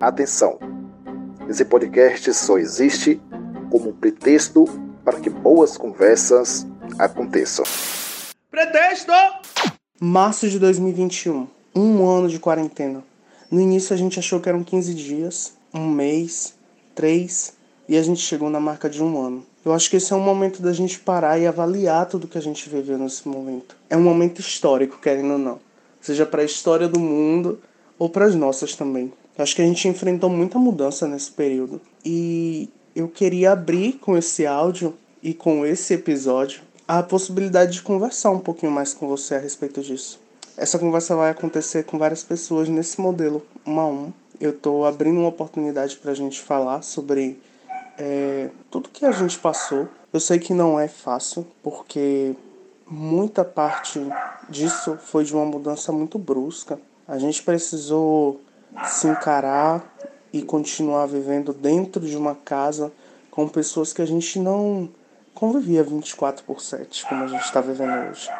Atenção! Esse podcast só existe como um pretexto para que boas conversas aconteçam. Pretexto! Março de 2021, um ano de quarentena. No início a gente achou que eram 15 dias, um mês, três, e a gente chegou na marca de um ano. Eu acho que esse é um momento da gente parar e avaliar tudo que a gente viveu nesse momento. É um momento histórico, querendo ou não. Seja para a história do mundo ou para as nossas também. Acho que a gente enfrentou muita mudança nesse período. E eu queria abrir com esse áudio e com esse episódio a possibilidade de conversar um pouquinho mais com você a respeito disso. Essa conversa vai acontecer com várias pessoas nesse modelo, um a um. Eu estou abrindo uma oportunidade para a gente falar sobre é, tudo que a gente passou. Eu sei que não é fácil, porque muita parte disso foi de uma mudança muito brusca. A gente precisou se encarar e continuar vivendo dentro de uma casa com pessoas que a gente não convivia 24 por 7, como a gente está vivendo hoje.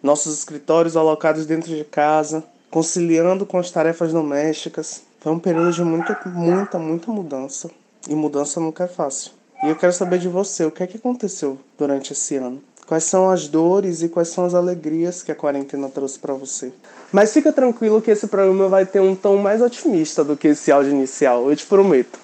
Nossos escritórios alocados dentro de casa, conciliando com as tarefas domésticas. Foi um período de muita, muita, muita mudança. E mudança nunca é fácil. E eu quero saber de você, o que é que aconteceu durante esse ano? Quais são as dores e quais são as alegrias que a quarentena trouxe para você? Mas fica tranquilo que esse programa vai ter um tom mais otimista do que esse áudio inicial, eu te prometo.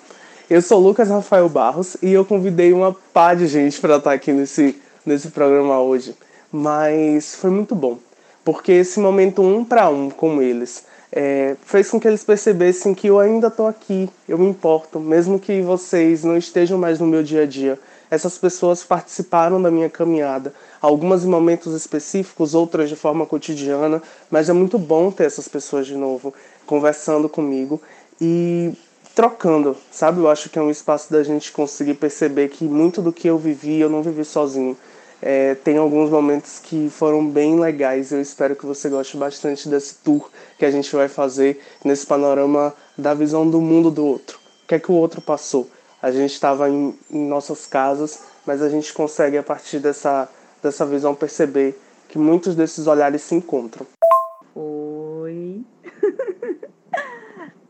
Eu sou Lucas Rafael Barros e eu convidei uma pá de gente para estar aqui nesse, nesse programa hoje. Mas foi muito bom, porque esse momento um para um com eles é, fez com que eles percebessem que eu ainda estou aqui, eu me importo, mesmo que vocês não estejam mais no meu dia a dia. Essas pessoas participaram da minha caminhada, algumas em momentos específicos, outras de forma cotidiana, mas é muito bom ter essas pessoas de novo conversando comigo e trocando, sabe? Eu acho que é um espaço da gente conseguir perceber que muito do que eu vivi, eu não vivi sozinho. É, tem alguns momentos que foram bem legais. Eu espero que você goste bastante desse tour que a gente vai fazer nesse panorama da visão do mundo do outro. O que é que o outro passou? A gente estava em, em nossas casas, mas a gente consegue, a partir dessa, dessa visão, perceber que muitos desses olhares se encontram. Oi.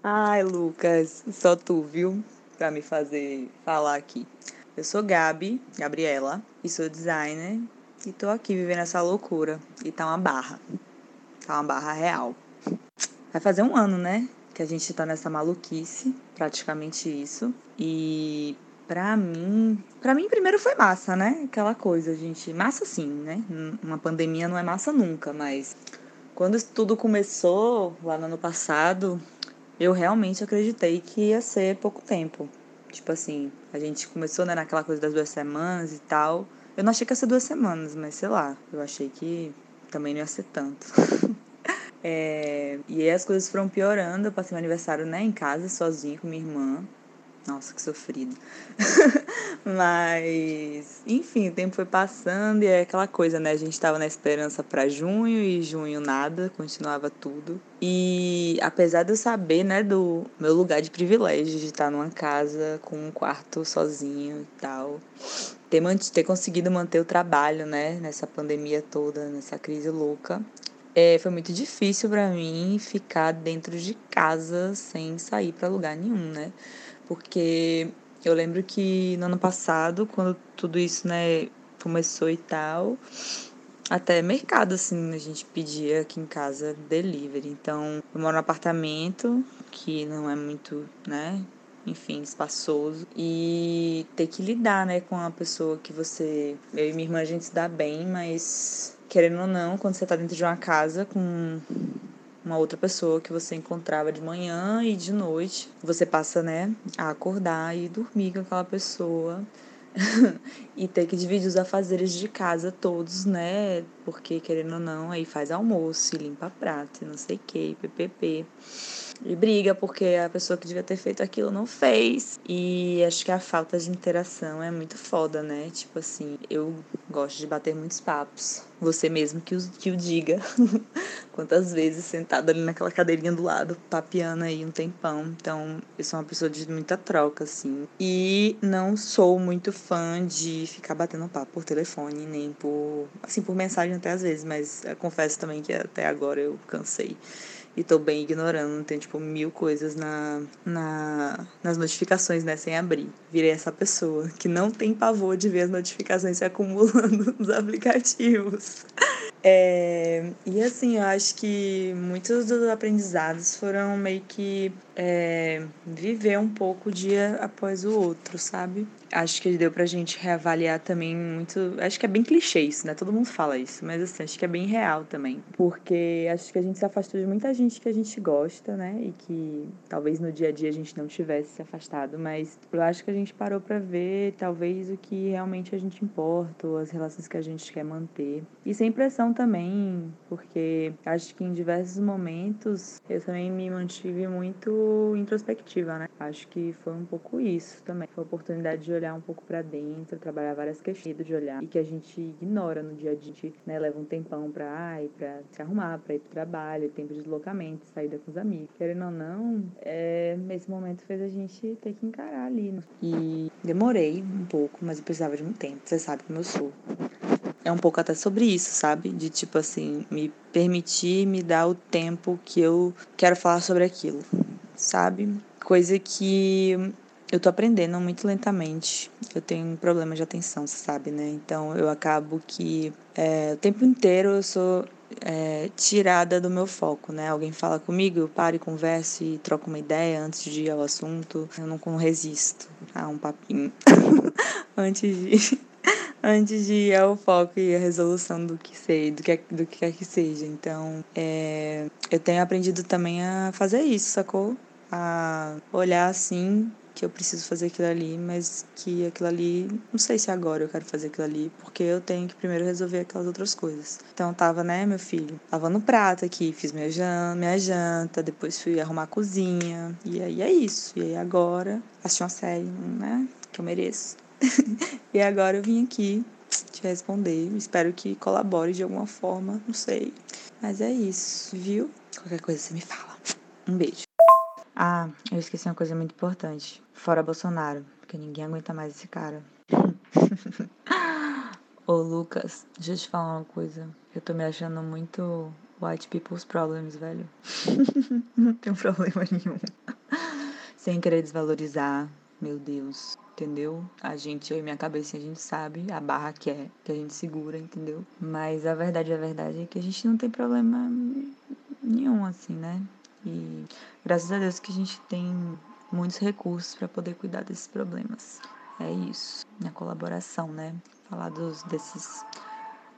Ai, Lucas, só tu, viu? Pra me fazer falar aqui. Eu sou Gabi, Gabriela, e sou designer e tô aqui vivendo essa loucura. E tá uma barra. Tá uma barra real. Vai fazer um ano, né? Que a gente tá nessa maluquice, praticamente isso. E pra mim, pra mim primeiro foi massa, né? Aquela coisa, gente, massa sim, né? Uma pandemia não é massa nunca, mas quando tudo começou lá no ano passado, eu realmente acreditei que ia ser pouco tempo. Tipo assim, a gente começou né, naquela coisa das duas semanas e tal. Eu não achei que ia ser duas semanas, mas sei lá, eu achei que também não ia ser tanto. é, e aí as coisas foram piorando. Eu passei meu aniversário né, em casa, sozinha com minha irmã. Nossa, que sofrido. Mas, enfim, o tempo foi passando e é aquela coisa, né? A gente tava na esperança para junho e junho nada, continuava tudo. E apesar de eu saber, né, do meu lugar de privilégio de estar numa casa com um quarto sozinho e tal, ter, ter conseguido manter o trabalho, né, nessa pandemia toda, nessa crise louca, é, foi muito difícil para mim ficar dentro de casa sem sair para lugar nenhum, né? Porque eu lembro que no ano passado, quando tudo isso, né, começou e tal, até mercado, assim, a gente pedia aqui em casa delivery. Então, eu moro num apartamento que não é muito, né, enfim, espaçoso. E ter que lidar, né, com a pessoa que você. Eu e minha irmã a gente se dá bem, mas querendo ou não, quando você tá dentro de uma casa com uma outra pessoa que você encontrava de manhã e de noite. Você passa, né, a acordar e dormir com aquela pessoa. e ter que dividir os afazeres de casa todos, né? Porque, querendo ou não, aí faz almoço, limpa prato, não sei o que, ppp. E briga porque a pessoa que devia ter feito aquilo não fez. E acho que a falta de interação é muito foda, né? Tipo assim, eu gosto de bater muitos papos. Você mesmo que o, que o diga. Quantas vezes sentado ali naquela cadeirinha do lado, papiando aí um tempão. Então, eu sou uma pessoa de muita troca, assim. E não sou muito fã de ficar batendo papo por telefone, nem por. Assim, por mensagem até às vezes, mas confesso também que até agora eu cansei. E tô bem ignorando. Tem, tipo, mil coisas na, na, nas notificações, né? Sem abrir. Virei essa pessoa que não tem pavor de ver as notificações se acumulando nos aplicativos. É, e assim, eu acho que muitos dos aprendizados foram meio que é, viver um pouco dia após o outro, sabe? Acho que deu pra gente reavaliar também muito. Acho que é bem clichê isso, né? Todo mundo fala isso, mas assim, acho que é bem real também. Porque acho que a gente se afastou de muita gente que a gente gosta, né? E que talvez no dia a dia a gente não tivesse se afastado, mas eu acho que a gente parou pra ver talvez o que realmente a gente importa, ou as relações que a gente quer manter. E sem pressão também, porque acho que em diversos momentos eu também me mantive muito introspectiva, né? Acho que foi um pouco isso também. Foi a oportunidade de olhar um pouco para dentro, trabalhar várias questões de olhar e que a gente ignora no dia a dia, né, leva um tempão para ai, para se arrumar, para ir pro trabalho, tempo de deslocamento, saída com os amigos. Querendo ou não, é, esse momento fez a gente ter que encarar ali. Né? E demorei um pouco, mas eu precisava de muito tempo. Você sabe como eu sou é um pouco até sobre isso, sabe? De tipo assim, me permitir me dar o tempo que eu quero falar sobre aquilo, sabe? Coisa que eu tô aprendendo muito lentamente. Eu tenho um problema de atenção, você sabe, né? Então eu acabo que é, o tempo inteiro eu sou é, tirada do meu foco, né? Alguém fala comigo, eu paro e converso e troco uma ideia antes de ir ao assunto. Eu não resisto a um papinho antes de antes de ir ao foco e a resolução do que sei, do que, do que quer que seja. Então, é, eu tenho aprendido também a fazer isso, sacou? A olhar assim que eu preciso fazer aquilo ali, mas que aquilo ali, não sei se agora eu quero fazer aquilo ali, porque eu tenho que primeiro resolver aquelas outras coisas. Então tava, né, meu filho, tava no prato aqui, fiz minha janta, minha janta, depois fui arrumar a cozinha, e aí é isso. E aí agora assisti uma série, né, que eu mereço. e agora eu vim aqui te responder, espero que colabore de alguma forma, não sei. Mas é isso, viu? Qualquer coisa você me fala. Um beijo. Ah, eu esqueci uma coisa muito importante. Fora Bolsonaro, porque ninguém aguenta mais esse cara. Ô Lucas, deixa eu te falar uma coisa. Eu tô me achando muito white people's problems, velho. Não tenho problema nenhum. Sem querer desvalorizar, meu Deus. Entendeu? A gente, eu e minha cabeça, a gente sabe a barra que é, que a gente segura, entendeu? Mas a verdade, a verdade é que a gente não tem problema nenhum, assim, né? E graças a Deus que a gente tem muitos recursos para poder cuidar desses problemas. É isso, na colaboração, né? Falar dos, desses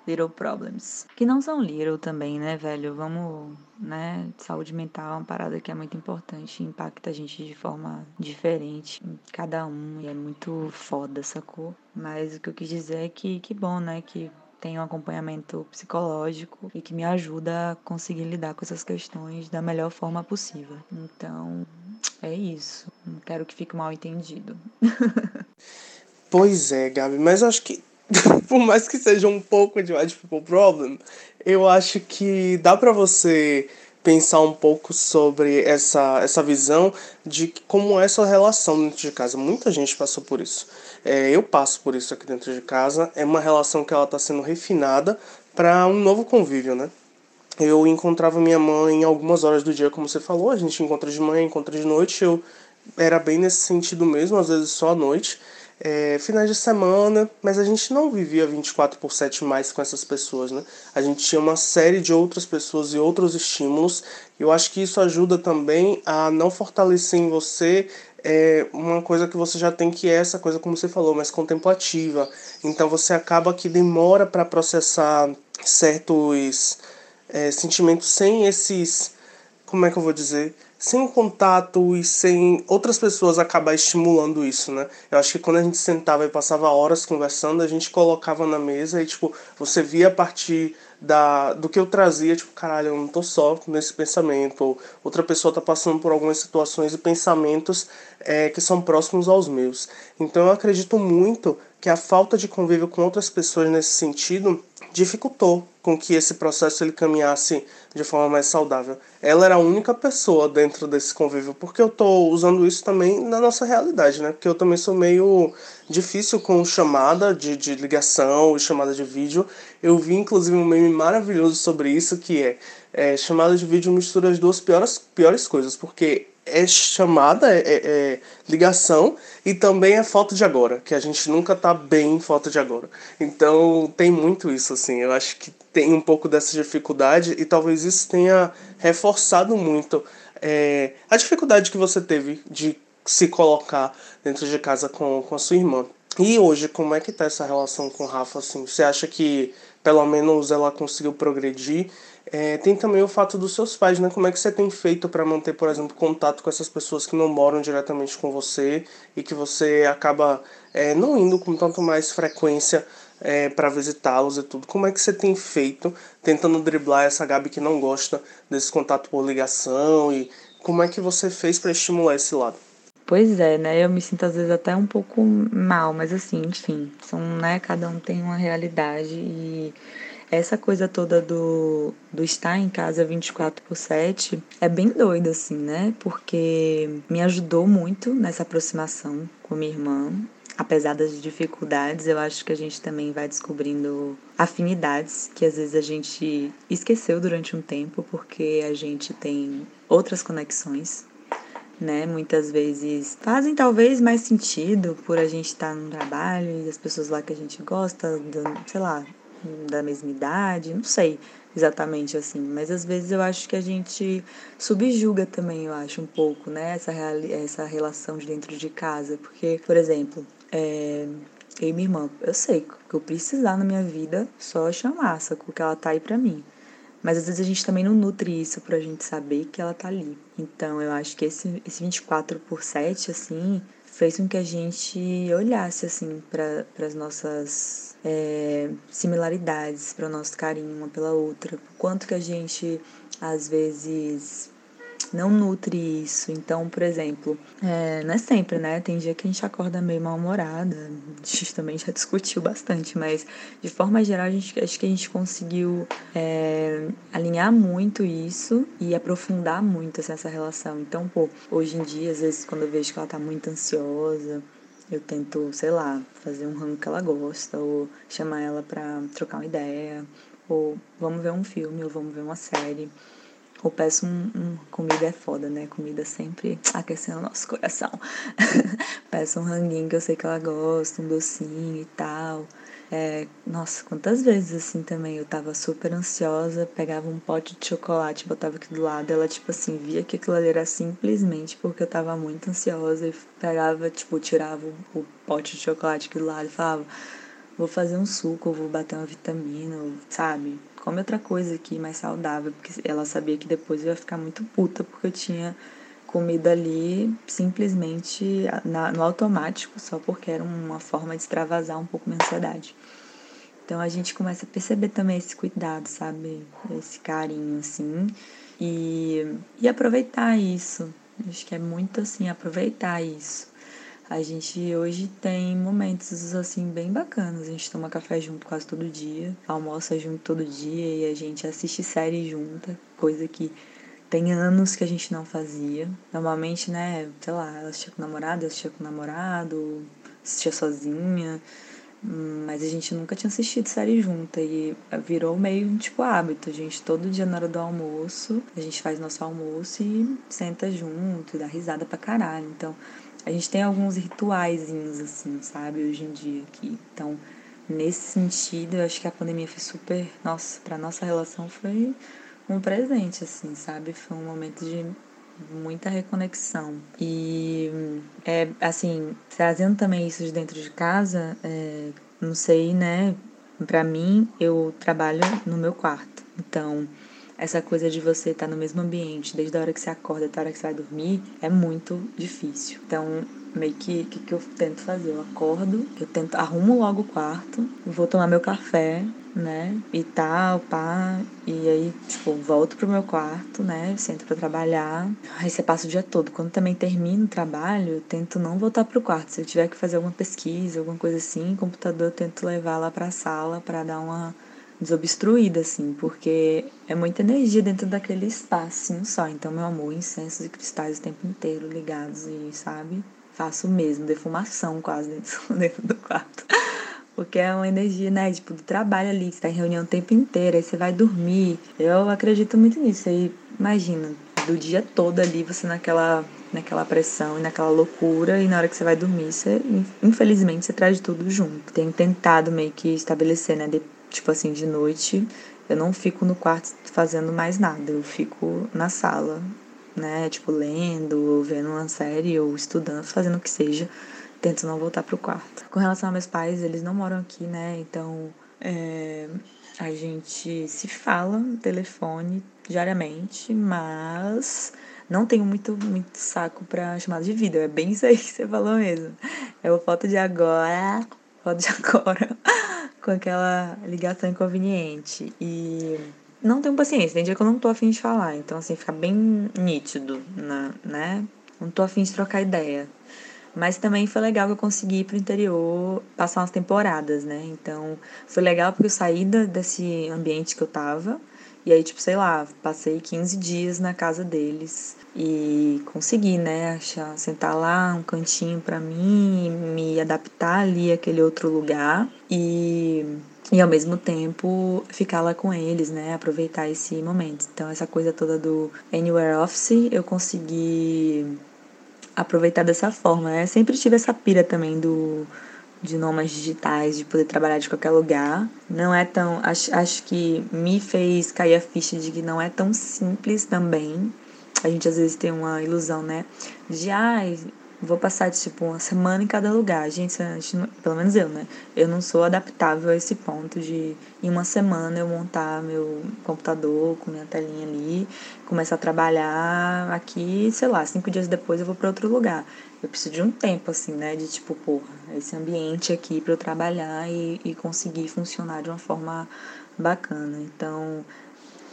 little problems. Que não são little também, né, velho? Vamos, né? Saúde mental é uma parada que é muito importante, impacta a gente de forma diferente cada um. E é muito foda, sacou? Mas o que eu quis dizer é que, que bom, né? Que tem um acompanhamento psicológico e que me ajuda a conseguir lidar com essas questões da melhor forma possível. Então, é isso. Não quero que fique mal entendido. pois é, Gabi, mas acho que por mais que seja um pouco de white people problem, eu acho que dá para você pensar um pouco sobre essa, essa visão de como é essa relação dentro de casa. Muita gente passou por isso. É, eu passo por isso aqui dentro de casa. É uma relação que ela está sendo refinada para um novo convívio, né? Eu encontrava minha mãe em algumas horas do dia, como você falou. A gente encontra de manhã, encontra de noite. Eu era bem nesse sentido mesmo, às vezes só à noite é, finais de semana, mas a gente não vivia 24 por 7 mais com essas pessoas, né? A gente tinha uma série de outras pessoas e outros estímulos, eu acho que isso ajuda também a não fortalecer em você é, uma coisa que você já tem que é essa coisa, como você falou, mais contemplativa. Então você acaba que demora para processar certos é, sentimentos sem esses. Como é que eu vou dizer? Sem o contato e sem outras pessoas acabar estimulando isso, né? Eu acho que quando a gente sentava e passava horas conversando, a gente colocava na mesa e, tipo, você via a partir da, do que eu trazia, tipo, caralho, eu não tô só nesse pensamento, ou outra pessoa tá passando por algumas situações e pensamentos é, que são próximos aos meus. Então eu acredito muito que a falta de convívio com outras pessoas nesse sentido dificultou com que esse processo ele caminhasse de forma mais saudável. Ela era a única pessoa dentro desse convívio, porque eu estou usando isso também na nossa realidade, né? Porque eu também sou meio difícil com chamada de, de ligação e chamada de vídeo. Eu vi inclusive um meme maravilhoso sobre isso que é, é chamada de vídeo mistura as duas piores, piores coisas, porque é chamada, é, é, é, ligação e também é foto de agora, que a gente nunca tá bem em foto de agora. Então tem muito isso, assim. Eu acho que tem um pouco dessa dificuldade e talvez isso tenha reforçado muito é, a dificuldade que você teve de se colocar dentro de casa com, com a sua irmã. E hoje, como é que tá essa relação com o Rafa, assim? Você acha que pelo menos ela conseguiu progredir é, tem também o fato dos seus pais, né? Como é que você tem feito para manter, por exemplo, contato com essas pessoas que não moram diretamente com você e que você acaba é, não indo com tanto mais frequência é, para visitá-los e tudo? Como é que você tem feito tentando driblar essa Gabi que não gosta desse contato por ligação e como é que você fez para estimular esse lado? Pois é, né? Eu me sinto às vezes até um pouco mal, mas assim, enfim, são, né? Cada um tem uma realidade e essa coisa toda do, do estar em casa 24 por 7 é bem doida, assim, né? Porque me ajudou muito nessa aproximação com minha irmã. Apesar das dificuldades, eu acho que a gente também vai descobrindo afinidades que às vezes a gente esqueceu durante um tempo, porque a gente tem outras conexões né? Muitas vezes fazem talvez mais sentido por a gente estar no trabalho e as pessoas lá que a gente gosta, sei lá, da mesma idade, não sei exatamente assim, mas às vezes eu acho que a gente subjuga também, eu acho, um pouco, né, essa, essa relação de dentro de casa, porque, por exemplo, é, eu e minha irmã, eu sei que eu precisar na minha vida, só chamar, sacou que ela tá aí pra mim. Mas às vezes a gente também não nutre isso pra gente saber que ela tá ali. Então eu acho que esse, esse 24 por 7, assim, fez com que a gente olhasse, assim, para as nossas é, similaridades para o nosso carinho uma pela outra. Quanto que a gente às vezes não nutre isso. Então, por exemplo, é, não é sempre, né? Tem dia que a gente acorda meio mal-humorada. A gente também já discutiu bastante, mas de forma geral, a gente, acho que a gente conseguiu é, alinhar muito isso e aprofundar muito assim, essa relação. Então, pô, hoje em dia, às vezes, quando eu vejo que ela tá muito ansiosa, eu tento, sei lá, fazer um rango que ela gosta, ou chamar ela pra trocar uma ideia, ou vamos ver um filme, ou vamos ver uma série. Ou peço um, um comida é foda, né? Comida sempre aquecendo o nosso coração. peço um ranguinho que eu sei que ela gosta, um docinho e tal. É, nossa, quantas vezes assim também eu tava super ansiosa, pegava um pote de chocolate, botava aqui do lado, ela tipo assim, via que aquilo ali era simplesmente porque eu tava muito ansiosa e pegava, tipo, tirava o, o pote de chocolate aqui do lado e falava, vou fazer um suco, vou bater uma vitamina, sabe? Come outra coisa aqui mais saudável, porque ela sabia que depois eu ia ficar muito puta porque eu tinha comida ali simplesmente na, no automático, só porque era uma forma de extravasar um pouco minha ansiedade. Então a gente começa a perceber também esse cuidado, sabe? Esse carinho, assim. E, e aproveitar isso. Acho que é muito assim, aproveitar isso. A gente hoje tem momentos assim bem bacanas. A gente toma café junto quase todo dia, almoça junto todo dia e a gente assiste série junta, coisa que tem anos que a gente não fazia. Normalmente, né, sei lá, ela assistia com o namorado, eu assistia com o namorado, assistia sozinha. Mas a gente nunca tinha assistido série junta e virou meio tipo hábito. A gente todo dia na hora do almoço, a gente faz nosso almoço e senta junto e dá risada pra caralho. Então, a gente tem alguns rituaizinhos assim, sabe, hoje em dia aqui. Então, nesse sentido, eu acho que a pandemia foi super, nossa, pra nossa relação foi um presente, assim, sabe? Foi um momento de muita reconexão. E, é, assim, trazendo também isso de dentro de casa, é, não sei, né? Pra mim, eu trabalho no meu quarto. Então, essa coisa de você estar tá no mesmo ambiente, desde a hora que você acorda até a hora que você vai dormir, é muito difícil. Então, meio que o que, que eu tento fazer? Eu acordo, eu tento arrumo logo o quarto, vou tomar meu café, né? E tal, pá. E aí, tipo, volto pro meu quarto, né? Sento pra trabalhar. Aí você passa o dia todo. Quando também termino o trabalho, eu tento não voltar pro quarto. Se eu tiver que fazer alguma pesquisa, alguma coisa assim, computador, eu tento levar lá pra sala para dar uma desobstruída, assim, porque é muita energia dentro daquele espaço só. Então, meu amor, incensos e cristais o tempo inteiro ligados e, sabe? Faço mesmo, defumação quase dentro, dentro do quarto. Porque é uma energia, né, tipo, do trabalho ali, você tá em reunião o tempo inteiro, aí você vai dormir. Eu acredito muito nisso. Aí, imagina, do dia todo ali, você naquela, naquela pressão e naquela loucura, e na hora que você vai dormir, você, infelizmente, você traz tudo junto. Tenho tentado meio que estabelecer, né, tipo assim, de noite, eu não fico no quarto fazendo mais nada, eu fico na sala, né, tipo, lendo, ou vendo uma série, ou estudando, fazendo o que seja tento não voltar pro quarto. Com relação a meus pais, eles não moram aqui, né? Então é, a gente se fala no telefone diariamente, mas não tenho muito, muito saco pra chamada de vídeo. É bem isso aí que você falou mesmo. É o foto de agora, foto de agora, com aquela ligação inconveniente. E não tenho paciência, tem dia que eu não tô afim de falar. Então, assim, fica bem nítido, né? Não tô afim de trocar ideia. Mas também foi legal que eu consegui ir pro interior passar umas temporadas, né? Então, foi legal porque eu saí desse ambiente que eu tava. E aí, tipo, sei lá, passei 15 dias na casa deles e consegui, né, achar, sentar lá um cantinho para mim, me adaptar ali àquele outro lugar e e ao mesmo tempo ficar lá com eles, né, aproveitar esse momento. Então essa coisa toda do Anywhere Office, eu consegui aproveitar dessa forma, né? Sempre tive essa pira também do de nomas digitais, de poder trabalhar de qualquer lugar. Não é tão. Acho, acho que me fez cair a ficha de que não é tão simples também. A gente às vezes tem uma ilusão, né? De, ai, ah, vou passar, tipo, uma semana em cada lugar. Gente, gente pelo menos eu, né? Eu não sou adaptável a esse ponto de, em uma semana, eu montar meu computador com minha telinha ali, começar a trabalhar aqui, sei lá, cinco dias depois eu vou para outro lugar. Eu preciso de um tempo, assim, né? De, tipo, porra, esse ambiente aqui para eu trabalhar e, e conseguir funcionar de uma forma bacana. Então,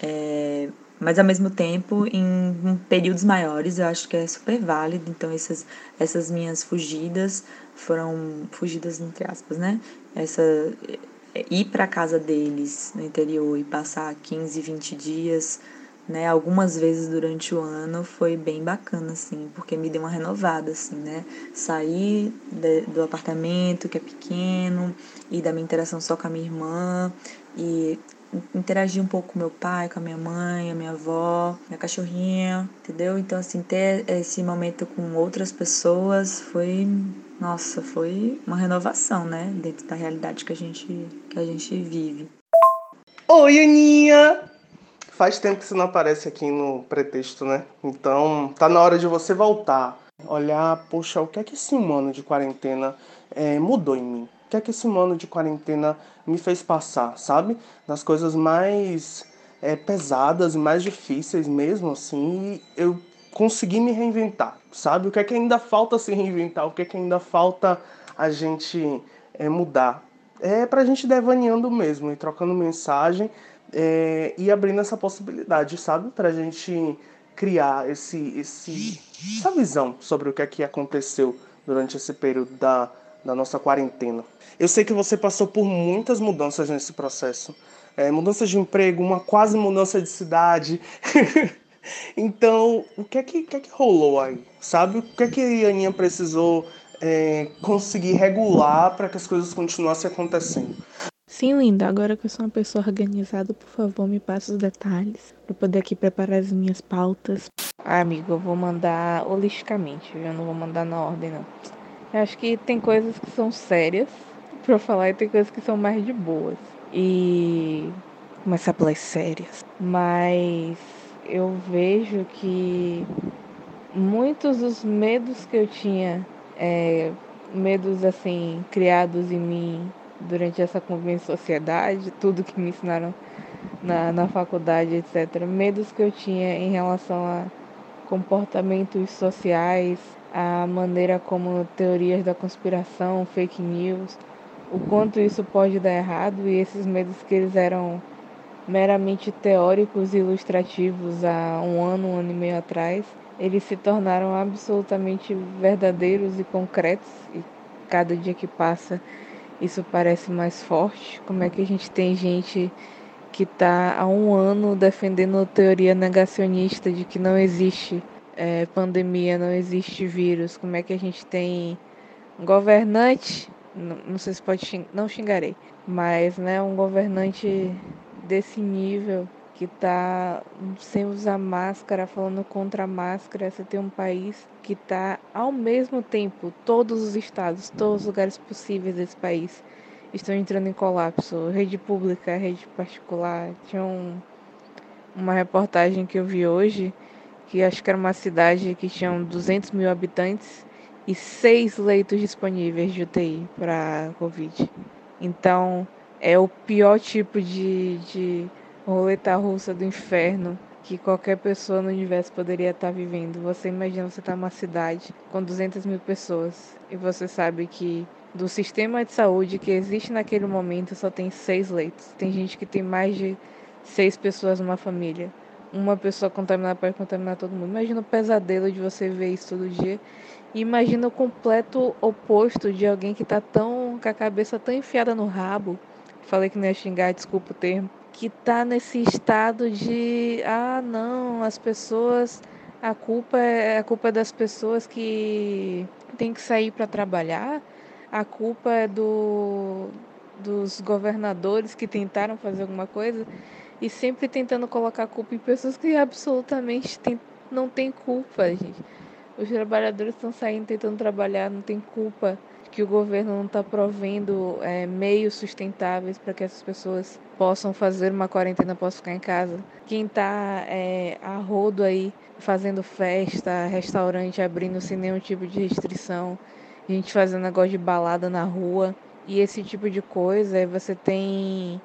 é, mas ao mesmo tempo, em períodos maiores, eu acho que é super válido. Então, essas, essas minhas fugidas foram fugidas entre aspas, né? Essa é, ir para casa deles no interior e passar 15, 20 dias, né, algumas vezes durante o ano foi bem bacana assim, porque me deu uma renovada assim, né? Sair de, do apartamento que é pequeno e da minha interação só com a minha irmã e interagir um pouco com meu pai, com a minha mãe, a minha avó, minha cachorrinha, entendeu? Então, assim, ter esse momento com outras pessoas foi, nossa, foi uma renovação, né? Dentro da realidade que a gente, que a gente vive. Oi, Aninha! Faz tempo que você não aparece aqui no pretexto, né? Então, tá na hora de você voltar. Olhar, poxa, o que é que esse humano de quarentena é, mudou em mim? que é que esse ano de quarentena me fez passar, sabe? Das coisas mais é, pesadas e mais difíceis mesmo, assim, eu consegui me reinventar, sabe? O que é que ainda falta se reinventar? O que é que ainda falta a gente é, mudar? É pra gente devaneando mesmo e trocando mensagem é, e abrindo essa possibilidade, sabe? Pra gente criar esse, esse, essa visão sobre o que é que aconteceu durante esse período da da nossa quarentena. Eu sei que você passou por muitas mudanças nesse processo. É, mudanças de emprego, uma quase mudança de cidade. então, o que é que, que, é que rolou aí? Sabe? O que é que a Aninha precisou é, conseguir regular para que as coisas continuassem acontecendo? Sim, linda. Agora que eu sou uma pessoa organizada, por favor, me passe os detalhes para poder aqui preparar as minhas pautas. Ah, amigo, eu vou mandar holisticamente, eu não vou mandar na ordem, não. Eu acho que tem coisas que são sérias pra falar e tem coisas que são mais de boas. E começar pelas sérias. Mas eu vejo que muitos dos medos que eu tinha, é, medos assim, criados em mim durante essa convivência sociedade, tudo que me ensinaram na, na faculdade, etc. Medos que eu tinha em relação a comportamentos sociais, a maneira como teorias da conspiração, fake news o quanto isso pode dar errado e esses medos que eles eram meramente teóricos e ilustrativos há um ano, um ano e meio atrás, eles se tornaram absolutamente verdadeiros e concretos e cada dia que passa isso parece mais forte. Como é que a gente tem gente que está há um ano defendendo a teoria negacionista de que não existe é, pandemia, não existe vírus? Como é que a gente tem um governante, não, não sei se pode xing, não xingarei, mas né, um governante desse nível que está sem usar máscara, falando contra a máscara, você tem um país que está ao mesmo tempo, todos os estados, todos os lugares possíveis desse país estão entrando em colapso. Rede pública, rede particular. Tinha um, uma reportagem que eu vi hoje, que acho que era uma cidade que tinha 200 mil habitantes e seis leitos disponíveis de UTI para Covid. Então, é o pior tipo de, de roleta russa do inferno que qualquer pessoa no universo poderia estar vivendo. Você imagina você estar tá numa cidade com 200 mil pessoas e você sabe que do sistema de saúde que existe naquele momento só tem seis leitos. Tem gente que tem mais de seis pessoas numa família. Uma pessoa contaminada pode contaminar todo mundo. Imagina o pesadelo de você ver isso todo dia. E imagina o completo oposto de alguém que está tão com a cabeça tão enfiada no rabo. Falei que não ia xingar, desculpa o termo. Que está nesse estado de ah não, as pessoas a culpa é a culpa é das pessoas que tem que sair para trabalhar a culpa é do, dos governadores que tentaram fazer alguma coisa e sempre tentando colocar culpa em pessoas que absolutamente tem, não têm culpa, gente. Os trabalhadores estão saindo tentando trabalhar, não tem culpa que o governo não está provendo é, meios sustentáveis para que essas pessoas possam fazer uma quarentena, possam ficar em casa. Quem está é, a rodo aí fazendo festa, restaurante abrindo sem nenhum tipo de restrição, gente fazendo negócio de balada na rua e esse tipo de coisa. Você tem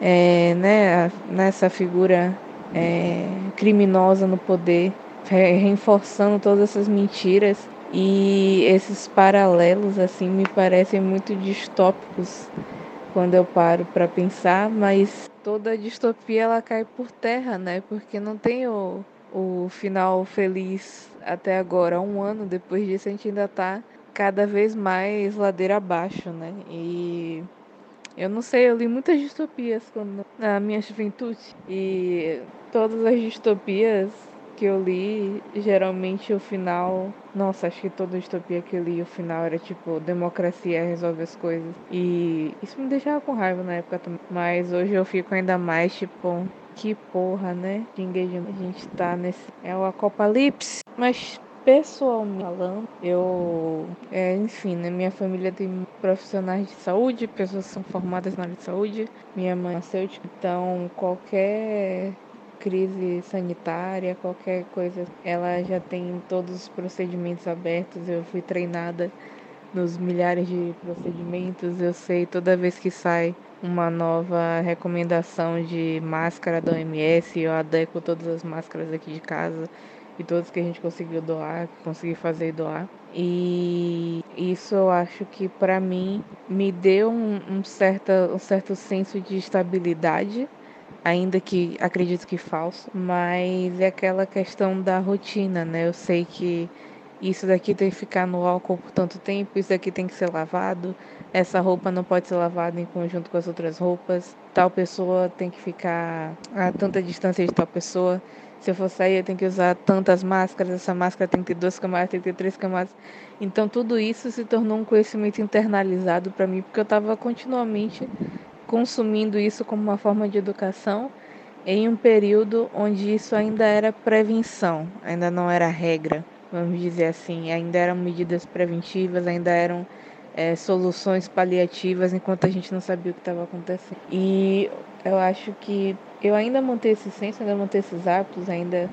é, né, nessa figura é, criminosa no poder, reforçando todas essas mentiras. E esses paralelos assim me parecem muito distópicos quando eu paro para pensar, mas toda distopia ela cai por terra, né? Porque não tem o, o final feliz até agora. Um ano depois disso a gente ainda tá cada vez mais ladeira abaixo, né? E eu não sei, eu li muitas distopias quando, na minha juventude e todas as distopias que eu li, geralmente o final, nossa, acho que toda distopia que eu li, o final era tipo democracia resolve as coisas. E isso me deixava com raiva na época também. Mas hoje eu fico ainda mais tipo, que porra, né? De engajamento. A gente tá nesse é o apocalipse, mas pessoalmente falando, eu, é, enfim, né, minha família tem profissionais de saúde, pessoas que são formadas na área de saúde, minha mãe é farmacêutica, então qualquer crise sanitária, qualquer coisa, ela já tem todos os procedimentos abertos, eu fui treinada nos milhares de procedimentos, eu sei toda vez que sai uma nova recomendação de máscara da OMS, eu adequo todas as máscaras aqui de casa e todos que a gente conseguiu doar, conseguir fazer doar. E isso eu acho que para mim me deu um, um, certa, um certo senso de estabilidade, ainda que acredito que falso, mas é aquela questão da rotina, né? Eu sei que isso daqui tem que ficar no álcool por tanto tempo, isso daqui tem que ser lavado, essa roupa não pode ser lavada em conjunto com as outras roupas, tal pessoa tem que ficar a tanta distância de tal pessoa. Se eu for sair, eu tenho que usar tantas máscaras, essa máscara tem que ter duas camadas, tem que ter três camadas. Então, tudo isso se tornou um conhecimento internalizado para mim, porque eu estava continuamente consumindo isso como uma forma de educação em um período onde isso ainda era prevenção, ainda não era regra, vamos dizer assim, ainda eram medidas preventivas, ainda eram é, soluções paliativas enquanto a gente não sabia o que estava acontecendo. E eu acho que eu ainda mantenho esse senso, ainda mantenho esses hábitos, ainda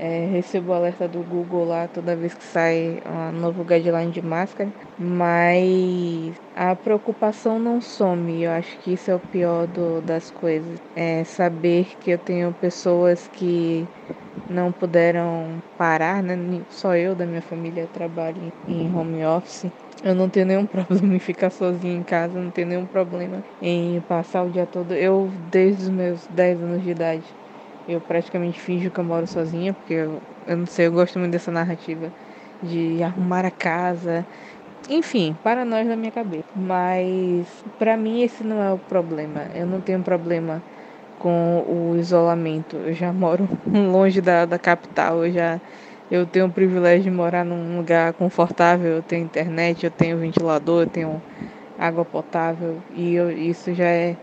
é, recebo alerta do Google lá toda vez que sai um novo guideline de máscara, mas a preocupação não some. Eu acho que isso é o pior do, das coisas. É saber que eu tenho pessoas que não puderam parar, né? Só eu da minha família trabalho em home office. Eu não tenho nenhum problema em ficar sozinha em casa, não tenho nenhum problema em passar o dia todo. Eu, desde os meus 10 anos de idade, eu praticamente finjo que eu moro sozinha, porque eu, eu não sei, eu gosto muito dessa narrativa de arrumar a casa. Enfim, para nós da minha cabeça. Mas para mim esse não é o problema. Eu não tenho problema com o isolamento. Eu já moro longe da, da capital, eu já eu tenho o privilégio de morar num lugar confortável, eu tenho internet, eu tenho ventilador, eu tenho água potável e eu, isso já é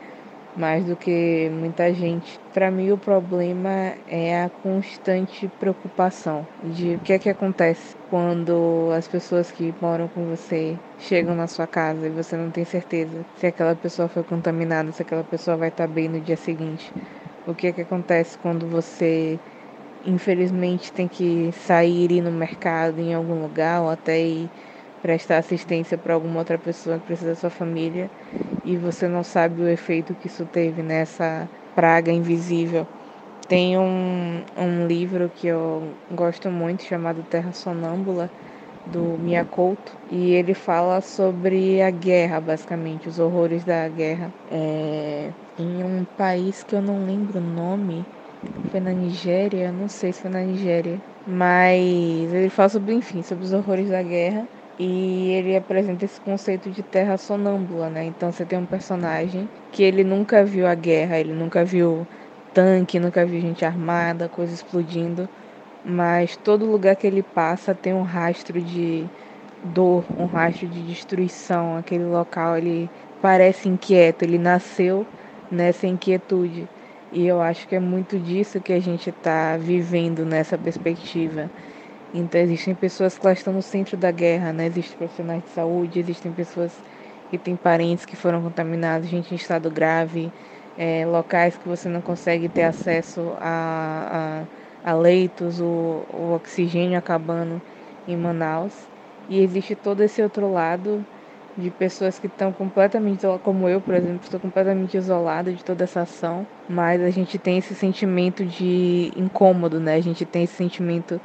mais do que muita gente. Para mim, o problema é a constante preocupação de o que é que acontece quando as pessoas que moram com você chegam na sua casa e você não tem certeza se aquela pessoa foi contaminada, se aquela pessoa vai estar bem no dia seguinte. O que é que acontece quando você infelizmente tem que sair ir no mercado em algum lugar ou até ir prestar assistência para alguma outra pessoa que precisa da sua família e você não sabe o efeito que isso teve nessa praga invisível. Tem um, um livro que eu gosto muito chamado Terra Sonâmbula do Miyakoto e ele fala sobre a guerra basicamente os horrores da guerra. É, em um país que eu não lembro o nome foi na Nigéria? Não sei se foi na Nigéria mas ele fala sobre enfim sobre os horrores da guerra e ele apresenta esse conceito de terra sonâmbula, né? Então você tem um personagem que ele nunca viu a guerra, ele nunca viu tanque, nunca viu gente armada, coisa explodindo, mas todo lugar que ele passa tem um rastro de dor, um rastro de destruição. Aquele local ele parece inquieto, ele nasceu nessa inquietude. E eu acho que é muito disso que a gente está vivendo nessa perspectiva. Então existem pessoas que lá estão no centro da guerra, né? Existem profissionais de saúde, existem pessoas que têm parentes que foram contaminados, gente em estado grave, é, locais que você não consegue ter acesso a, a, a leitos, o, o oxigênio acabando em Manaus. E existe todo esse outro lado de pessoas que estão completamente como eu, por exemplo, estou completamente isolada de toda essa ação, mas a gente tem esse sentimento de incômodo, né? A gente tem esse sentimento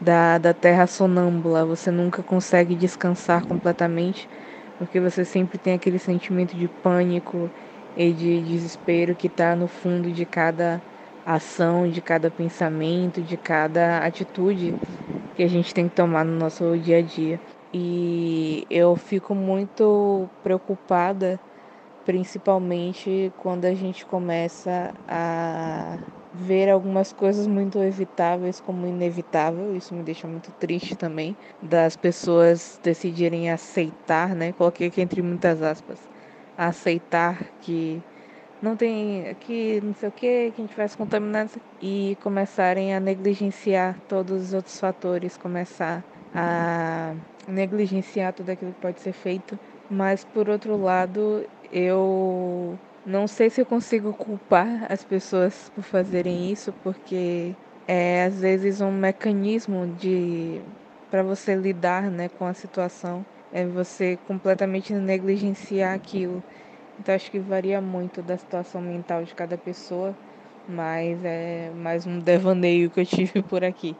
da, da terra sonâmbula. Você nunca consegue descansar completamente, porque você sempre tem aquele sentimento de pânico e de desespero que está no fundo de cada ação, de cada pensamento, de cada atitude que a gente tem que tomar no nosso dia a dia. E eu fico muito preocupada, principalmente quando a gente começa a ver algumas coisas muito evitáveis como inevitável. Isso me deixa muito triste também das pessoas decidirem aceitar, né? Coloquei aqui entre muitas aspas, aceitar que não tem que não sei o que, que a gente vai se contaminar e começarem a negligenciar todos os outros fatores, começar a negligenciar tudo aquilo que pode ser feito. Mas por outro lado, eu não sei se eu consigo culpar as pessoas por fazerem isso, porque é às vezes um mecanismo de para você lidar, né, com a situação, é você completamente negligenciar aquilo. Então acho que varia muito da situação mental de cada pessoa, mas é mais um devaneio que eu tive por aqui.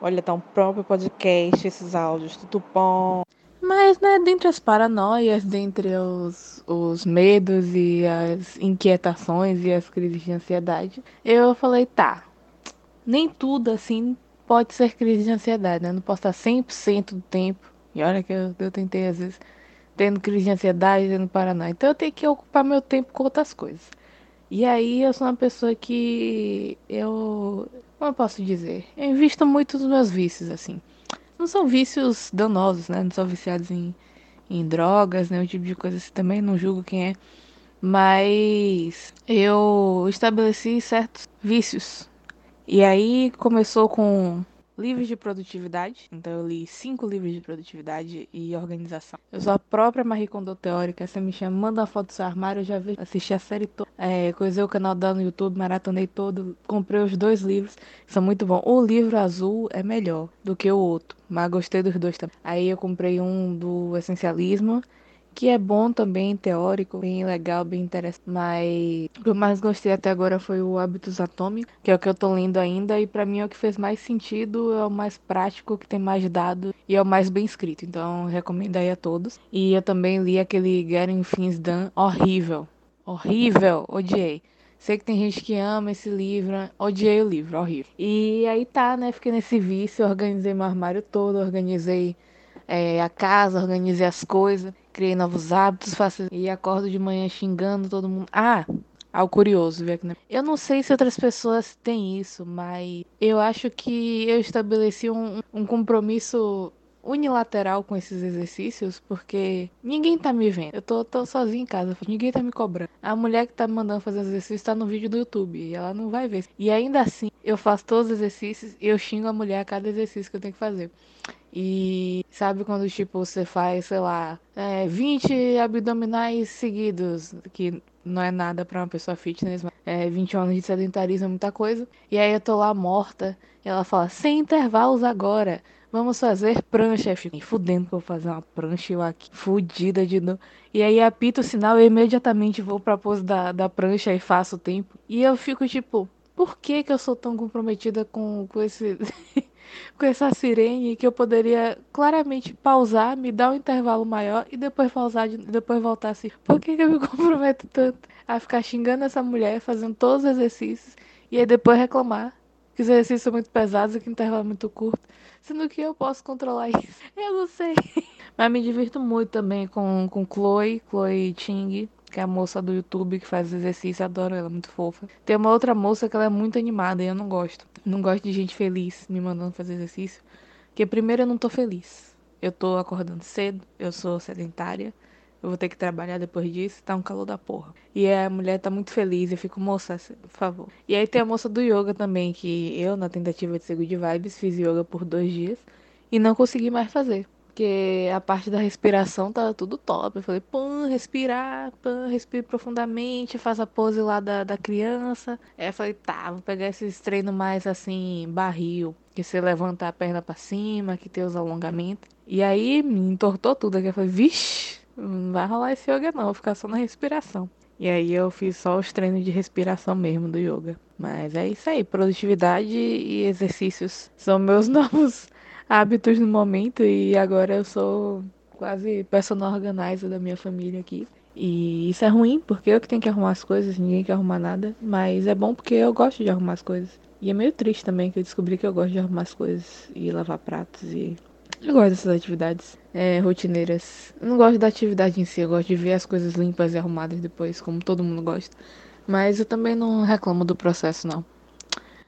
Olha, tá um próprio podcast esses áudios, tudo bom. Mas, né, dentre as paranoias, dentre os, os medos e as inquietações e as crises de ansiedade, eu falei, tá, nem tudo assim pode ser crise de ansiedade, né? Eu não posso estar 100% do tempo. E olha que eu, eu tentei, às vezes, tendo crise de ansiedade, tendo paranoia. Então eu tenho que ocupar meu tempo com outras coisas. E aí eu sou uma pessoa que eu. Como eu posso dizer? Eu invisto muito nos meus vícios, assim não são vícios danosos, né? Não são viciados em, em drogas, né? Um tipo de coisa assim também, não julgo quem é. Mas eu estabeleci certos vícios. E aí começou com livros de produtividade. Então eu li cinco livros de produtividade e organização. Eu sou a própria Marie Kondo teórica. Você me chama, manda uma foto do seu armário, eu já vi, assisti a série toda. É, coisei o canal dela no YouTube, maratonei todo. Comprei os dois livros, são muito bons. O livro azul é melhor do que o outro, mas gostei dos dois também. Aí eu comprei um do essencialismo que é bom também, teórico, bem legal, bem interessante. Mas o que eu mais gostei até agora foi o Hábitos Atômicos, que é o que eu tô lendo ainda, e para mim é o que fez mais sentido, é o mais prático, que tem mais dados e é o mais bem escrito. Então, recomendo aí a todos. E eu também li aquele Getting Things Done, horrível. Horrível, odiei. Sei que tem gente que ama esse livro, odiei o livro, horrível. E aí tá, né? Fiquei nesse vício, organizei meu armário todo, organizei é, a casa, organizei as coisas, criei novos hábitos, faço e acordo de manhã xingando todo mundo. Ah, algo curioso, viu? Eu não sei se outras pessoas têm isso, mas eu acho que eu estabeleci um, um compromisso unilateral com esses exercícios, porque ninguém tá me vendo. Eu tô, tô sozinha em casa, ninguém tá me cobrando. A mulher que tá me mandando fazer exercício tá no vídeo do YouTube e ela não vai ver. E ainda assim, eu faço todos os exercícios e eu xingo a mulher a cada exercício que eu tenho que fazer. E sabe quando, tipo, você faz, sei lá, é, 20 abdominais seguidos, que não é nada para uma pessoa fitness, mas é, 20 anos de sedentarismo é muita coisa. E aí eu tô lá morta, e ela fala, sem intervalos agora. Vamos fazer prancha. Eu fico fudendo que eu vou fazer uma prancha eu aqui, fudida de novo. E aí apita o sinal, eu imediatamente vou pra pose da, da prancha e faço o tempo. E eu fico tipo, por que que eu sou tão comprometida com, com esse... com essa sirene que eu poderia claramente pausar, me dar um intervalo maior e depois pausar, de, depois voltar assim. Por que, que eu me comprometo tanto a ficar xingando essa mulher, fazendo todos os exercícios e aí depois reclamar que os exercícios são muito pesados e que o intervalo é muito curto? Sendo que eu posso controlar isso. Eu não sei. Mas me divirto muito também com, com Chloe, Chloe Ting, que é a moça do YouTube que faz exercício, adoro ela, muito fofa. Tem uma outra moça que ela é muito animada e eu não gosto. Não gosto de gente feliz me mandando fazer exercício. Porque primeiro eu não tô feliz. Eu tô acordando cedo, eu sou sedentária. Eu vou ter que trabalhar depois disso, tá um calor da porra. E a mulher tá muito feliz, eu fico, moça, por favor. E aí tem a moça do yoga também, que eu, na tentativa de ser good vibes, fiz yoga por dois dias e não consegui mais fazer. Porque a parte da respiração tá tudo top. Eu falei, pã, respirar, pã, respire profundamente, faz a pose lá da, da criança. Aí eu falei, tá, vou pegar esses treinos mais assim, barril. Que você levanta a perna para cima, que tem os alongamentos. E aí me entortou tudo. Aqui eu falei, vixe, não vai rolar esse yoga não, vou ficar só na respiração. E aí eu fiz só os treinos de respiração mesmo do yoga. Mas é isso aí, produtividade e exercícios são meus novos hábitos no momento e agora eu sou quase personal organizer da minha família aqui. E isso é ruim, porque eu que tenho que arrumar as coisas, ninguém quer arrumar nada. Mas é bom porque eu gosto de arrumar as coisas. E é meio triste também que eu descobri que eu gosto de arrumar as coisas e lavar pratos e. Eu gosto dessas atividades é, rotineiras. Eu não gosto da atividade em si, eu gosto de ver as coisas limpas e arrumadas depois, como todo mundo gosta. Mas eu também não reclamo do processo, não.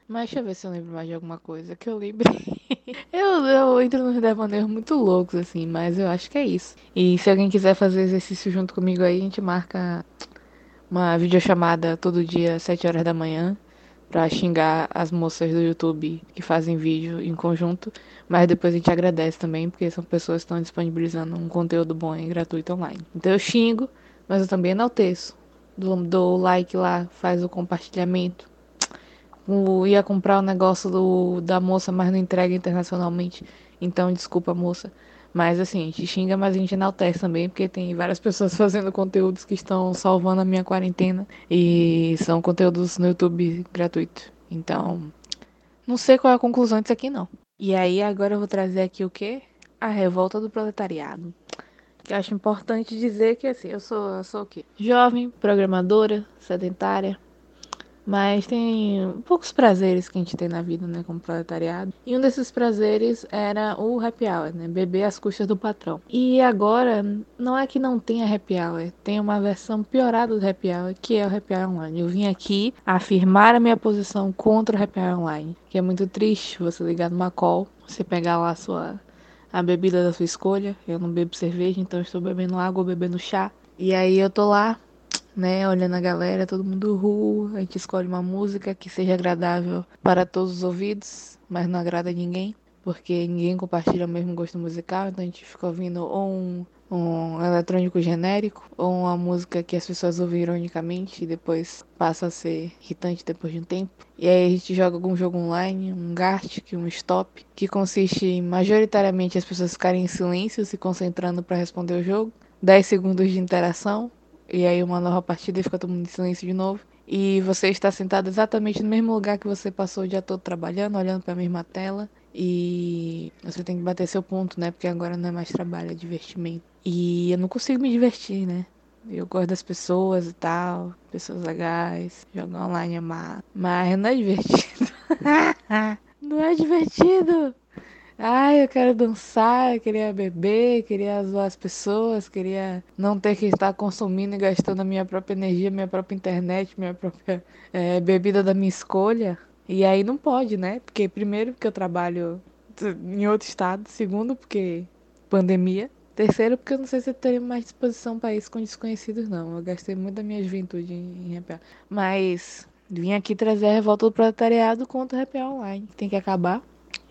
Mas deixa eu ver se eu lembro mais de alguma coisa que eu lembrei. eu, eu entro nos devaneios muito loucos, assim, mas eu acho que é isso. E se alguém quiser fazer exercício junto comigo aí, a gente marca uma videochamada todo dia, às 7 horas da manhã, pra xingar as moças do YouTube que fazem vídeo em conjunto. Mas depois a gente agradece também, porque são pessoas que estão disponibilizando um conteúdo bom e gratuito online. Então eu xingo, mas eu também enalteço. Dou, dou o like lá, faz o compartilhamento ia comprar o negócio do, da moça, mas não entrega internacionalmente. Então, desculpa, moça. Mas assim, a gente xinga, mas a gente enaltece também, porque tem várias pessoas fazendo conteúdos que estão salvando a minha quarentena. E são conteúdos no YouTube gratuito. Então, não sei qual é a conclusão disso aqui, não. E aí, agora eu vou trazer aqui o quê? A revolta do proletariado. Que eu acho importante dizer que assim, eu sou, eu sou o quê? Jovem, programadora, sedentária, mas tem poucos prazeres que a gente tem na vida, né, como proletariado. E um desses prazeres era o happy hour, né, beber às custas do patrão. E agora, não é que não tenha happy hour, tem uma versão piorada do happy hour, que é o happy hour online. Eu vim aqui afirmar a minha posição contra o happy hour online, que é muito triste você ligar numa call, você pegar lá a sua a bebida da sua escolha. Eu não bebo cerveja, então estou bebendo água ou bebendo chá. E aí eu tô lá né? Olhando a galera, todo mundo rua, a gente escolhe uma música que seja agradável para todos os ouvidos, mas não agrada ninguém, porque ninguém compartilha o mesmo gosto musical, então a gente fica ouvindo ou um, um eletrônico genérico, ou uma música que as pessoas ouvem ironicamente e depois passa a ser irritante depois de um tempo. E aí a gente joga algum jogo online, um Gartic, um Stop, que consiste em majoritariamente as pessoas ficarem em silêncio, se concentrando para responder o jogo 10 segundos de interação, e aí uma nova partida e fica todo mundo em silêncio de novo. E você está sentado exatamente no mesmo lugar que você passou o dia todo trabalhando, olhando para a mesma tela. E você tem que bater seu ponto, né? Porque agora não é mais trabalho, é divertimento. E eu não consigo me divertir, né? Eu gosto das pessoas e tal, pessoas legais, jogar online é má. Mas não é divertido. não é divertido. Ai, eu quero dançar, eu queria beber, queria zoar as pessoas, queria não ter que estar consumindo e gastando a minha própria energia, minha própria internet, minha própria é, bebida da minha escolha. E aí não pode, né? Porque primeiro porque eu trabalho em outro estado, segundo porque pandemia, terceiro porque eu não sei se eu teria mais disposição para isso com desconhecidos não. Eu gastei muito da minha juventude em, em Mas vim aqui trazer a revolta do proletariado contra o RPA online, tem que acabar.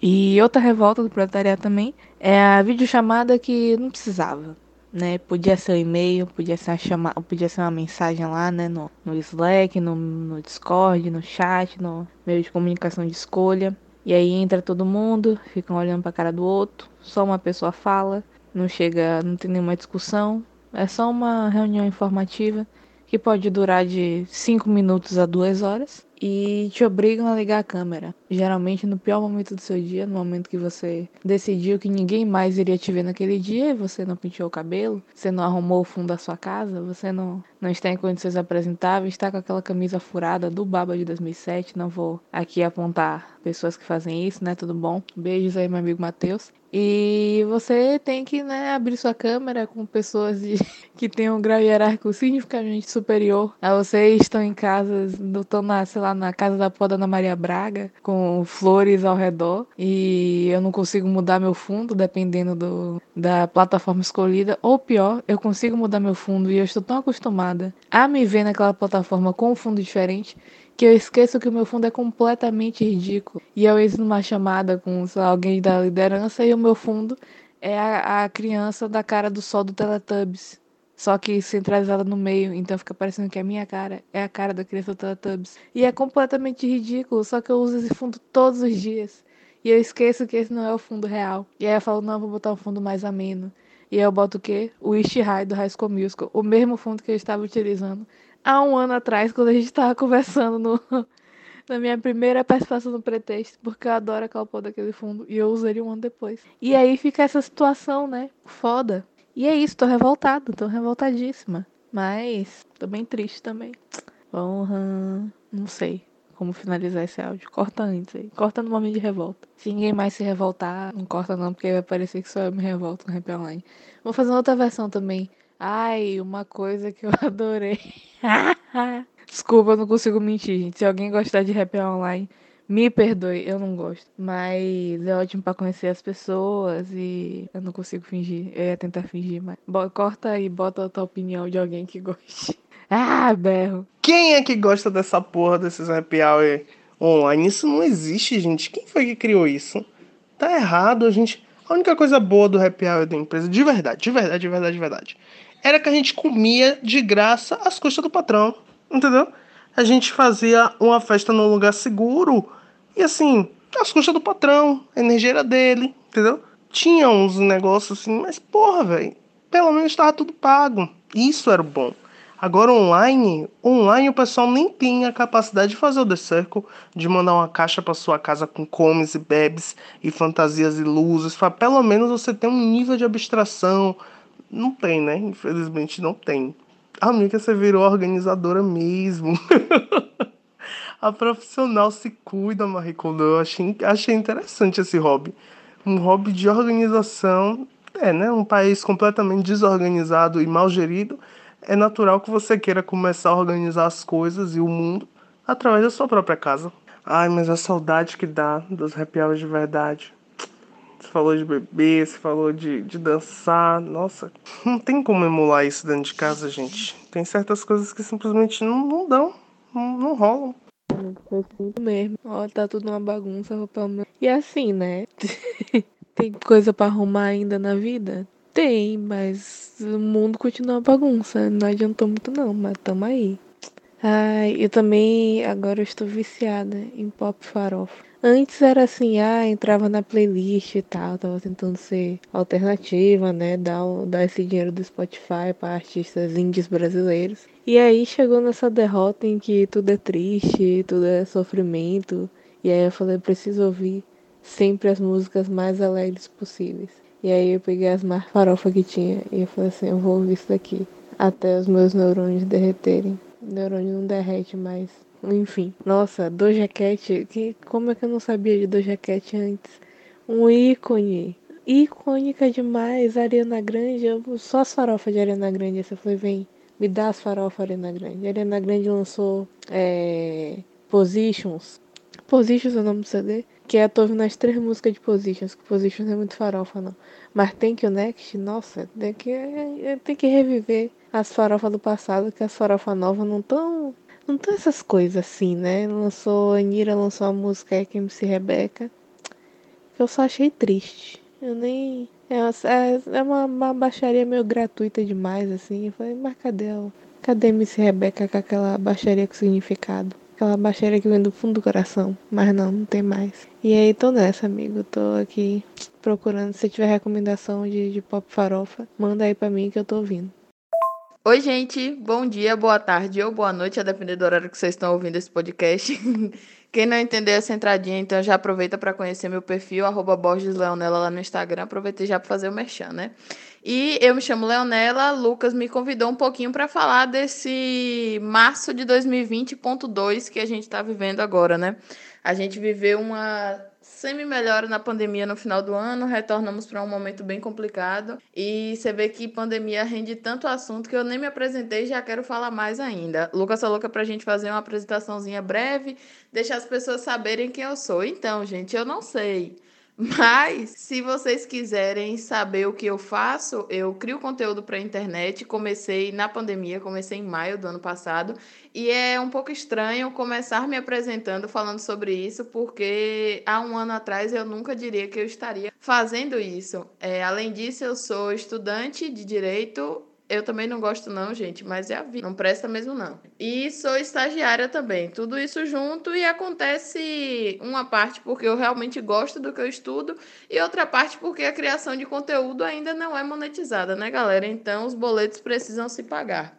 E outra revolta do proletariado também é a videochamada que não precisava, né? Podia ser um e-mail, podia ser uma chamada, podia ser uma mensagem lá, né, no, no Slack, no, no Discord, no chat, no meio de comunicação de escolha. E aí entra todo mundo, ficam olhando para a cara do outro, só uma pessoa fala, não chega, não tem nenhuma discussão, é só uma reunião informativa que pode durar de 5 minutos a 2 horas e te obrigam a ligar a câmera. Geralmente no pior momento do seu dia, no momento que você decidiu que ninguém mais iria te ver naquele dia, você não penteou o cabelo, você não arrumou o fundo da sua casa, você não, não está em condições apresentáveis, está com aquela camisa furada do Baba de 2007. Não vou aqui apontar pessoas que fazem isso, né? Tudo bom? Beijos aí, meu amigo Matheus. E você tem que né, abrir sua câmera com pessoas de, que têm um grau hierárquico significativamente superior a vocês. Estão em casas, estão na, sei lá, na casa da poda Ana Maria Braga, com flores ao redor. E eu não consigo mudar meu fundo dependendo do, da plataforma escolhida. Ou pior, eu consigo mudar meu fundo e eu estou tão acostumada a me ver naquela plataforma com um fundo diferente que eu esqueço que o meu fundo é completamente ridículo. E eu entro numa chamada com lá, alguém da liderança e o meu fundo é a, a criança da cara do sol do Teletubbies. Só que centralizada no meio, então fica parecendo que a minha cara é a cara da criança do Teletubbies. E é completamente ridículo, só que eu uso esse fundo todos os dias. E eu esqueço que esse não é o fundo real. E aí eu falo, não, vou botar um fundo mais ameno. E eu boto o quê? O Wish High do High School Musical. O mesmo fundo que eu estava utilizando há um ano atrás, quando a gente estava conversando no, na minha primeira participação no pretexto, porque eu adoro aquela porra daquele fundo e eu usaria um ano depois. E aí fica essa situação, né? Foda. E é isso, tô revoltada, tô revoltadíssima. Mas tô bem triste também. Porra, não sei como finalizar esse áudio. Corta antes aí. Corta no momento de revolta. Se ninguém mais se revoltar, não corta não, porque vai parecer que só eu me revolto no Rap Online. Vou fazer outra versão também. Ai, uma coisa que eu adorei. Desculpa, eu não consigo mentir, gente. Se alguém gostar de rap online, me perdoe, eu não gosto. Mas é ótimo para conhecer as pessoas e eu não consigo fingir. Eu ia tentar fingir, mas. Corta aí, bota a tua opinião de alguém que goste. Ah, berro. Quem é que gosta dessa porra desses happy hour online? Isso não existe, gente. Quem foi que criou isso? Tá errado, a gente. A única coisa boa do happy hour da empresa, de verdade, de verdade, de verdade, de verdade, era que a gente comia de graça às custas do patrão, entendeu? A gente fazia uma festa num lugar seguro e assim, às custas do patrão, a energia era dele, entendeu? Tinha uns negócios assim, mas porra, velho, pelo menos estava tudo pago. Isso era bom. Agora online, online o pessoal nem tem a capacidade de fazer o The Circle, de mandar uma caixa para sua casa com comes e bebes e fantasias e luzes, para pelo menos você ter um nível de abstração, não tem, né? Infelizmente não tem. Amiga, você virou organizadora mesmo. a profissional se cuida, Marie Kondo. Eu achei, achei interessante esse hobby. Um hobby de organização. É, né? Um país completamente desorganizado e mal gerido. É natural que você queira começar a organizar as coisas e o mundo através da sua própria casa. Ai, mas a saudade que dá dos happy hours de verdade. Você falou de beber, você falou de, de dançar. Nossa, não tem como emular isso dentro de casa, gente. Tem certas coisas que simplesmente não, não dão, não, não rolam. mesmo. Ó, tá tudo uma bagunça, roupa. E assim, né? tem coisa para arrumar ainda na vida? Tem, mas o mundo continua uma bagunça. Não adiantou muito não, mas tamo aí. Ai, eu também agora eu estou viciada em pop farofa. Antes era assim, ah, entrava na playlist e tal, tava tentando ser alternativa, né? Dar, dar esse dinheiro do Spotify para artistas indies brasileiros. E aí chegou nessa derrota em que tudo é triste, tudo é sofrimento. E aí eu falei, preciso ouvir sempre as músicas mais alegres possíveis. E aí eu peguei as mais farofa que tinha e eu falei assim, eu vou ouvir isso daqui. Até os meus neurônios derreterem. O neurônio não derrete mais. Enfim. Nossa, Doja Cat. Que, como é que eu não sabia de Doja Cat antes? Um ícone. Icônica demais. Ariana Grande. Só as farofas de Ariana Grande. Você foi, vem, me dá as farofas Ariana Grande. Ariana Grande lançou é, Positions. Positions é o nome do CD. Que é, tô ouvindo as três músicas de Positions, que Positions é muito farofa, não. Mas tem que o Next, nossa, tem que, tem que reviver as farofas do passado, que as farofas novas não tão. Não tão essas coisas assim, né? Lançou, a Anira lançou a música MC Rebeca, que eu só achei triste. Eu nem. É uma, é, é uma, uma baixaria meio gratuita demais, assim. Eu falei, mas cadê, cadê MC Rebeca com aquela baixaria com significado? Aquela baixaria que vem do fundo do coração. Mas não, não tem mais. E aí tô nessa, amigo. Tô aqui procurando. Se tiver recomendação de, de pop farofa, manda aí pra mim que eu tô ouvindo. Oi, gente. Bom dia, boa tarde ou boa noite, a depender do horário que vocês estão ouvindo esse podcast. Quem não entender essa entradinha, então já aproveita para conhecer meu perfil, arroba Borges Leonela lá no Instagram. Aproveitei já para fazer o merchan, né? E eu me chamo Leonela, Lucas me convidou um pouquinho para falar desse março de 2020.2 que a gente está vivendo agora, né? A gente viveu uma semi-melhora na pandemia no final do ano, retornamos para um momento bem complicado. E você vê que pandemia rende tanto assunto que eu nem me apresentei e já quero falar mais ainda. Lucas falou que é para a gente fazer uma apresentaçãozinha breve, deixar as pessoas saberem quem eu sou. Então, gente, eu não sei. Mas, se vocês quiserem saber o que eu faço, eu crio conteúdo para a internet. Comecei na pandemia, comecei em maio do ano passado. E é um pouco estranho começar me apresentando falando sobre isso, porque há um ano atrás eu nunca diria que eu estaria fazendo isso. É, além disso, eu sou estudante de direito eu também não gosto, não, gente, mas é a vida. Não presta mesmo, não. E sou estagiária também. Tudo isso junto e acontece uma parte porque eu realmente gosto do que eu estudo e outra parte porque a criação de conteúdo ainda não é monetizada, né, galera? Então os boletos precisam se pagar.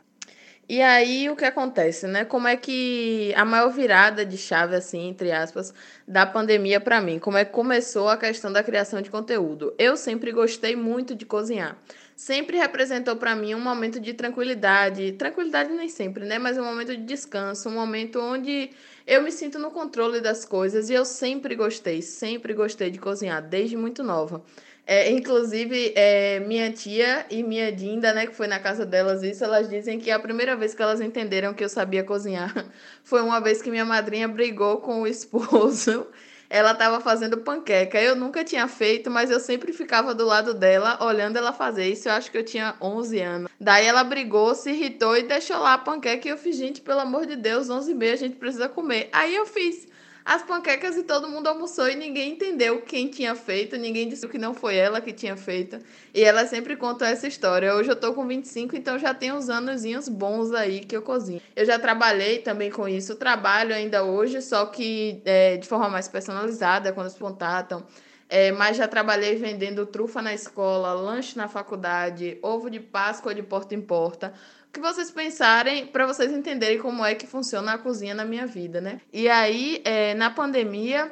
E aí o que acontece, né? Como é que a maior virada de chave, assim, entre aspas, da pandemia para mim? Como é que começou a questão da criação de conteúdo? Eu sempre gostei muito de cozinhar sempre representou para mim um momento de tranquilidade. Tranquilidade nem sempre, né? Mas um momento de descanso, um momento onde eu me sinto no controle das coisas e eu sempre gostei, sempre gostei de cozinhar, desde muito nova. É, inclusive, é, minha tia e minha Dinda, né, que foi na casa delas isso, elas dizem que a primeira vez que elas entenderam que eu sabia cozinhar foi uma vez que minha madrinha brigou com o esposo ela estava fazendo panqueca. Eu nunca tinha feito, mas eu sempre ficava do lado dela, olhando ela fazer isso. Eu acho que eu tinha 11 anos. Daí ela brigou, se irritou e deixou lá a panqueca. E eu fiz, gente, pelo amor de Deus, 11 e meia a gente precisa comer. Aí eu fiz as panquecas e todo mundo almoçou e ninguém entendeu quem tinha feito, ninguém disse que não foi ela que tinha feito. E ela sempre conta essa história. Hoje eu tô com 25, então já tem uns anozinhos bons aí que eu cozinho. Eu já trabalhei também com isso, trabalho ainda hoje, só que é, de forma mais personalizada, quando se contatam. É, mas já trabalhei vendendo trufa na escola, lanche na faculdade, ovo de Páscoa de porta em porta que vocês pensarem para vocês entenderem como é que funciona a cozinha na minha vida, né? E aí, é, na pandemia,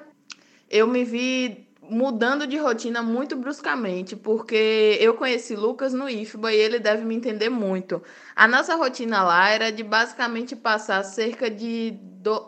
eu me vi mudando de rotina muito bruscamente, porque eu conheci Lucas no IFBA e ele deve me entender muito. A nossa rotina lá era de basicamente passar cerca de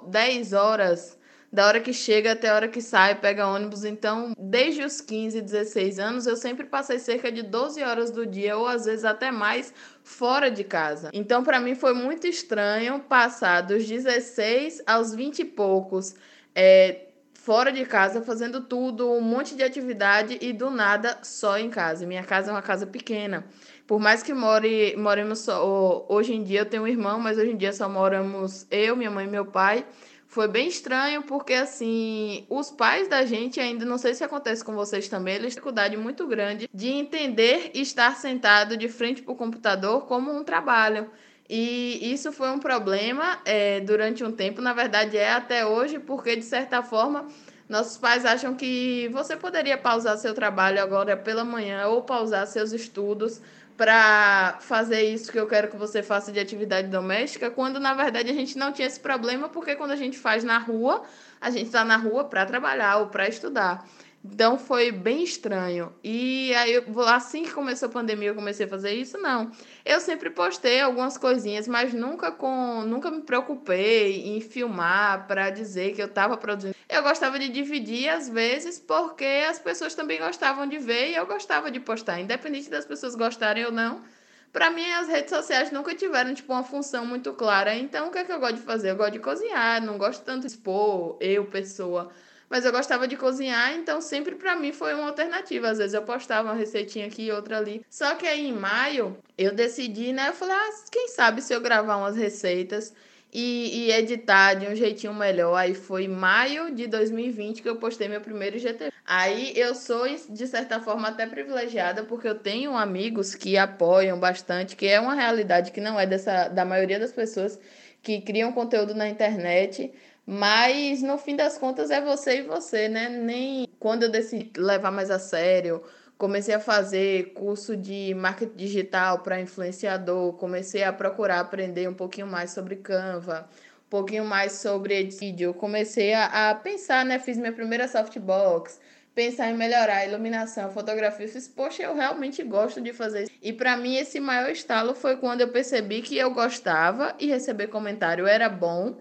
10 horas da hora que chega até a hora que sai, pega ônibus. Então, desde os 15, 16 anos, eu sempre passei cerca de 12 horas do dia, ou às vezes até mais, fora de casa. Então, para mim foi muito estranho passar dos 16 aos 20 e poucos. É, fora de casa, fazendo tudo, um monte de atividade e do nada só em casa. Minha casa é uma casa pequena. Por mais que more, moremos só. Hoje em dia eu tenho um irmão, mas hoje em dia só moramos eu, minha mãe e meu pai. Foi bem estranho porque, assim, os pais da gente, ainda não sei se acontece com vocês também, eles têm dificuldade muito grande de entender estar sentado de frente para o computador como um trabalho. E isso foi um problema é, durante um tempo, na verdade é até hoje, porque de certa forma nossos pais acham que você poderia pausar seu trabalho agora pela manhã ou pausar seus estudos para fazer isso que eu quero que você faça de atividade doméstica, quando na verdade a gente não tinha esse problema, porque quando a gente faz na rua, a gente está na rua para trabalhar ou para estudar. Então foi bem estranho. E aí, assim que começou a pandemia, eu comecei a fazer isso? Não. Eu sempre postei algumas coisinhas, mas nunca com, nunca me preocupei em filmar para dizer que eu estava produzindo. Eu gostava de dividir às vezes, porque as pessoas também gostavam de ver e eu gostava de postar, independente das pessoas gostarem ou não. Para mim, as redes sociais nunca tiveram tipo uma função muito clara. Então, o que é que eu gosto de fazer? Eu gosto de cozinhar, não gosto tanto de expor eu, pessoa mas eu gostava de cozinhar, então sempre para mim foi uma alternativa. Às vezes eu postava uma receitinha aqui e outra ali. Só que aí em maio eu decidi, né? Eu falei, ah, quem sabe se eu gravar umas receitas e, e editar de um jeitinho melhor. Aí foi maio de 2020 que eu postei meu primeiro GTV. Aí eu sou, de certa forma, até privilegiada, porque eu tenho amigos que apoiam bastante, que é uma realidade que não é dessa da maioria das pessoas que criam conteúdo na internet. Mas no fim das contas é você e você, né? Nem quando eu decidi levar mais a sério, comecei a fazer curso de marketing digital para influenciador, comecei a procurar aprender um pouquinho mais sobre Canva, um pouquinho mais sobre vídeo, comecei a, a pensar, né? Fiz minha primeira softbox, pensar em melhorar a iluminação, a fotografia. Eu fiz, poxa, eu realmente gosto de fazer isso. E para mim, esse maior estalo foi quando eu percebi que eu gostava e receber comentário era bom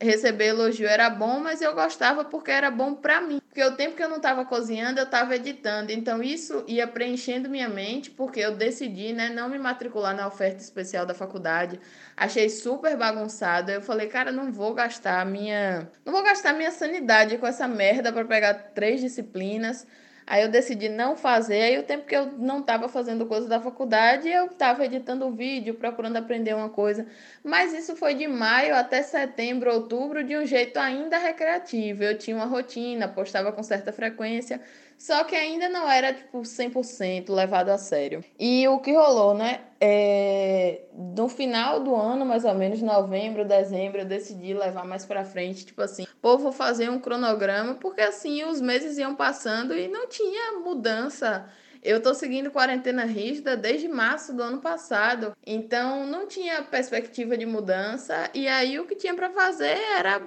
receber elogio era bom, mas eu gostava porque era bom para mim. Porque o tempo que eu não estava cozinhando, eu estava editando. Então isso ia preenchendo minha mente, porque eu decidi, né, não me matricular na oferta especial da faculdade. Achei super bagunçado. Eu falei, cara, não vou gastar minha, não vou gastar minha sanidade com essa merda para pegar três disciplinas. Aí eu decidi não fazer. Aí o tempo que eu não estava fazendo coisa da faculdade, eu estava editando vídeo, procurando aprender uma coisa. Mas isso foi de maio até setembro, outubro, de um jeito ainda recreativo. Eu tinha uma rotina, postava com certa frequência, só que ainda não era tipo 100% levado a sério. E o que rolou, né? É... No final do ano, mais ou menos, novembro, dezembro, eu decidi levar mais para frente, tipo assim, pô, vou fazer um cronograma, porque assim os meses iam passando e não tinha mudança eu estou seguindo quarentena rígida desde março do ano passado, então não tinha perspectiva de mudança. E aí o que tinha para fazer era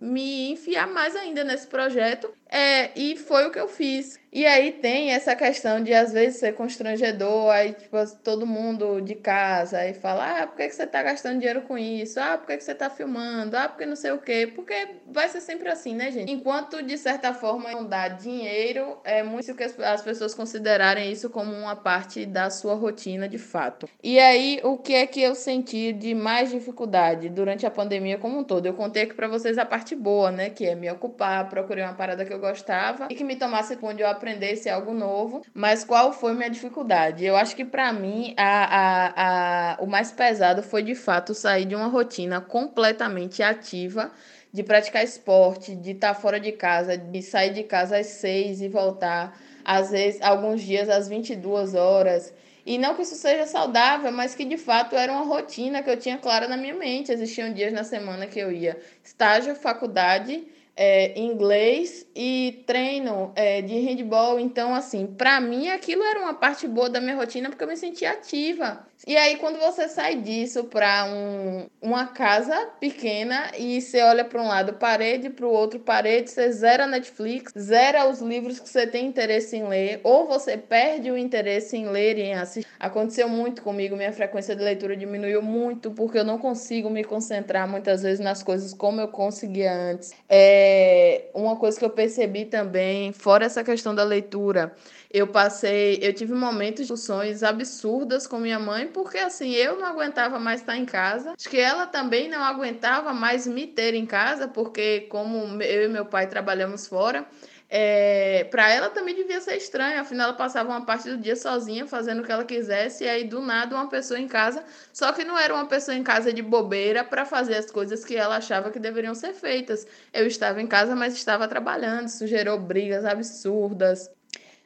me enfiar mais ainda nesse projeto. É, e foi o que eu fiz. E aí tem essa questão de às vezes ser constrangedor, aí tipo, todo mundo de casa aí fala: "Ah, por que, você tá gastando dinheiro com isso? Ah, por que, você tá filmando? Ah, porque não sei o quê". Porque vai ser sempre assim, né, gente? Enquanto de certa forma não dá dinheiro, é muito que as pessoas considerarem isso como uma parte da sua rotina de fato. E aí o que é que eu senti de mais dificuldade durante a pandemia como um todo? Eu contei aqui para vocês a parte boa, né, que é me ocupar, procurei uma parada que eu gostava e que me tomasse onde eu aprendesse algo novo, mas qual foi minha dificuldade? Eu acho que para mim a, a, a, o mais pesado foi de fato sair de uma rotina completamente ativa de praticar esporte, de estar tá fora de casa, de sair de casa às seis e voltar, às vezes, alguns dias às 22 horas. E não que isso seja saudável, mas que de fato era uma rotina que eu tinha clara na minha mente. Existiam dias na semana que eu ia estágio, faculdade é, inglês e treino é, de handball. Então, assim, para mim aquilo era uma parte boa da minha rotina porque eu me sentia ativa. E aí, quando você sai disso para um, uma casa pequena e você olha para um lado parede, para o outro parede, você zera Netflix, zera os livros que você tem interesse em ler, ou você perde o interesse em ler e em assistir. Aconteceu muito comigo, minha frequência de leitura diminuiu muito porque eu não consigo me concentrar muitas vezes nas coisas como eu conseguia antes. É uma coisa que eu percebi também, fora essa questão da leitura, eu passei, eu tive momentos de discussões absurdas com minha mãe, porque assim, eu não aguentava mais estar em casa. Acho que ela também não aguentava mais me ter em casa, porque como eu e meu pai trabalhamos fora, é, para ela também devia ser estranho, afinal ela passava uma parte do dia sozinha, fazendo o que ela quisesse, e aí do nada uma pessoa em casa, só que não era uma pessoa em casa de bobeira para fazer as coisas que ela achava que deveriam ser feitas. Eu estava em casa, mas estava trabalhando, isso gerou brigas absurdas.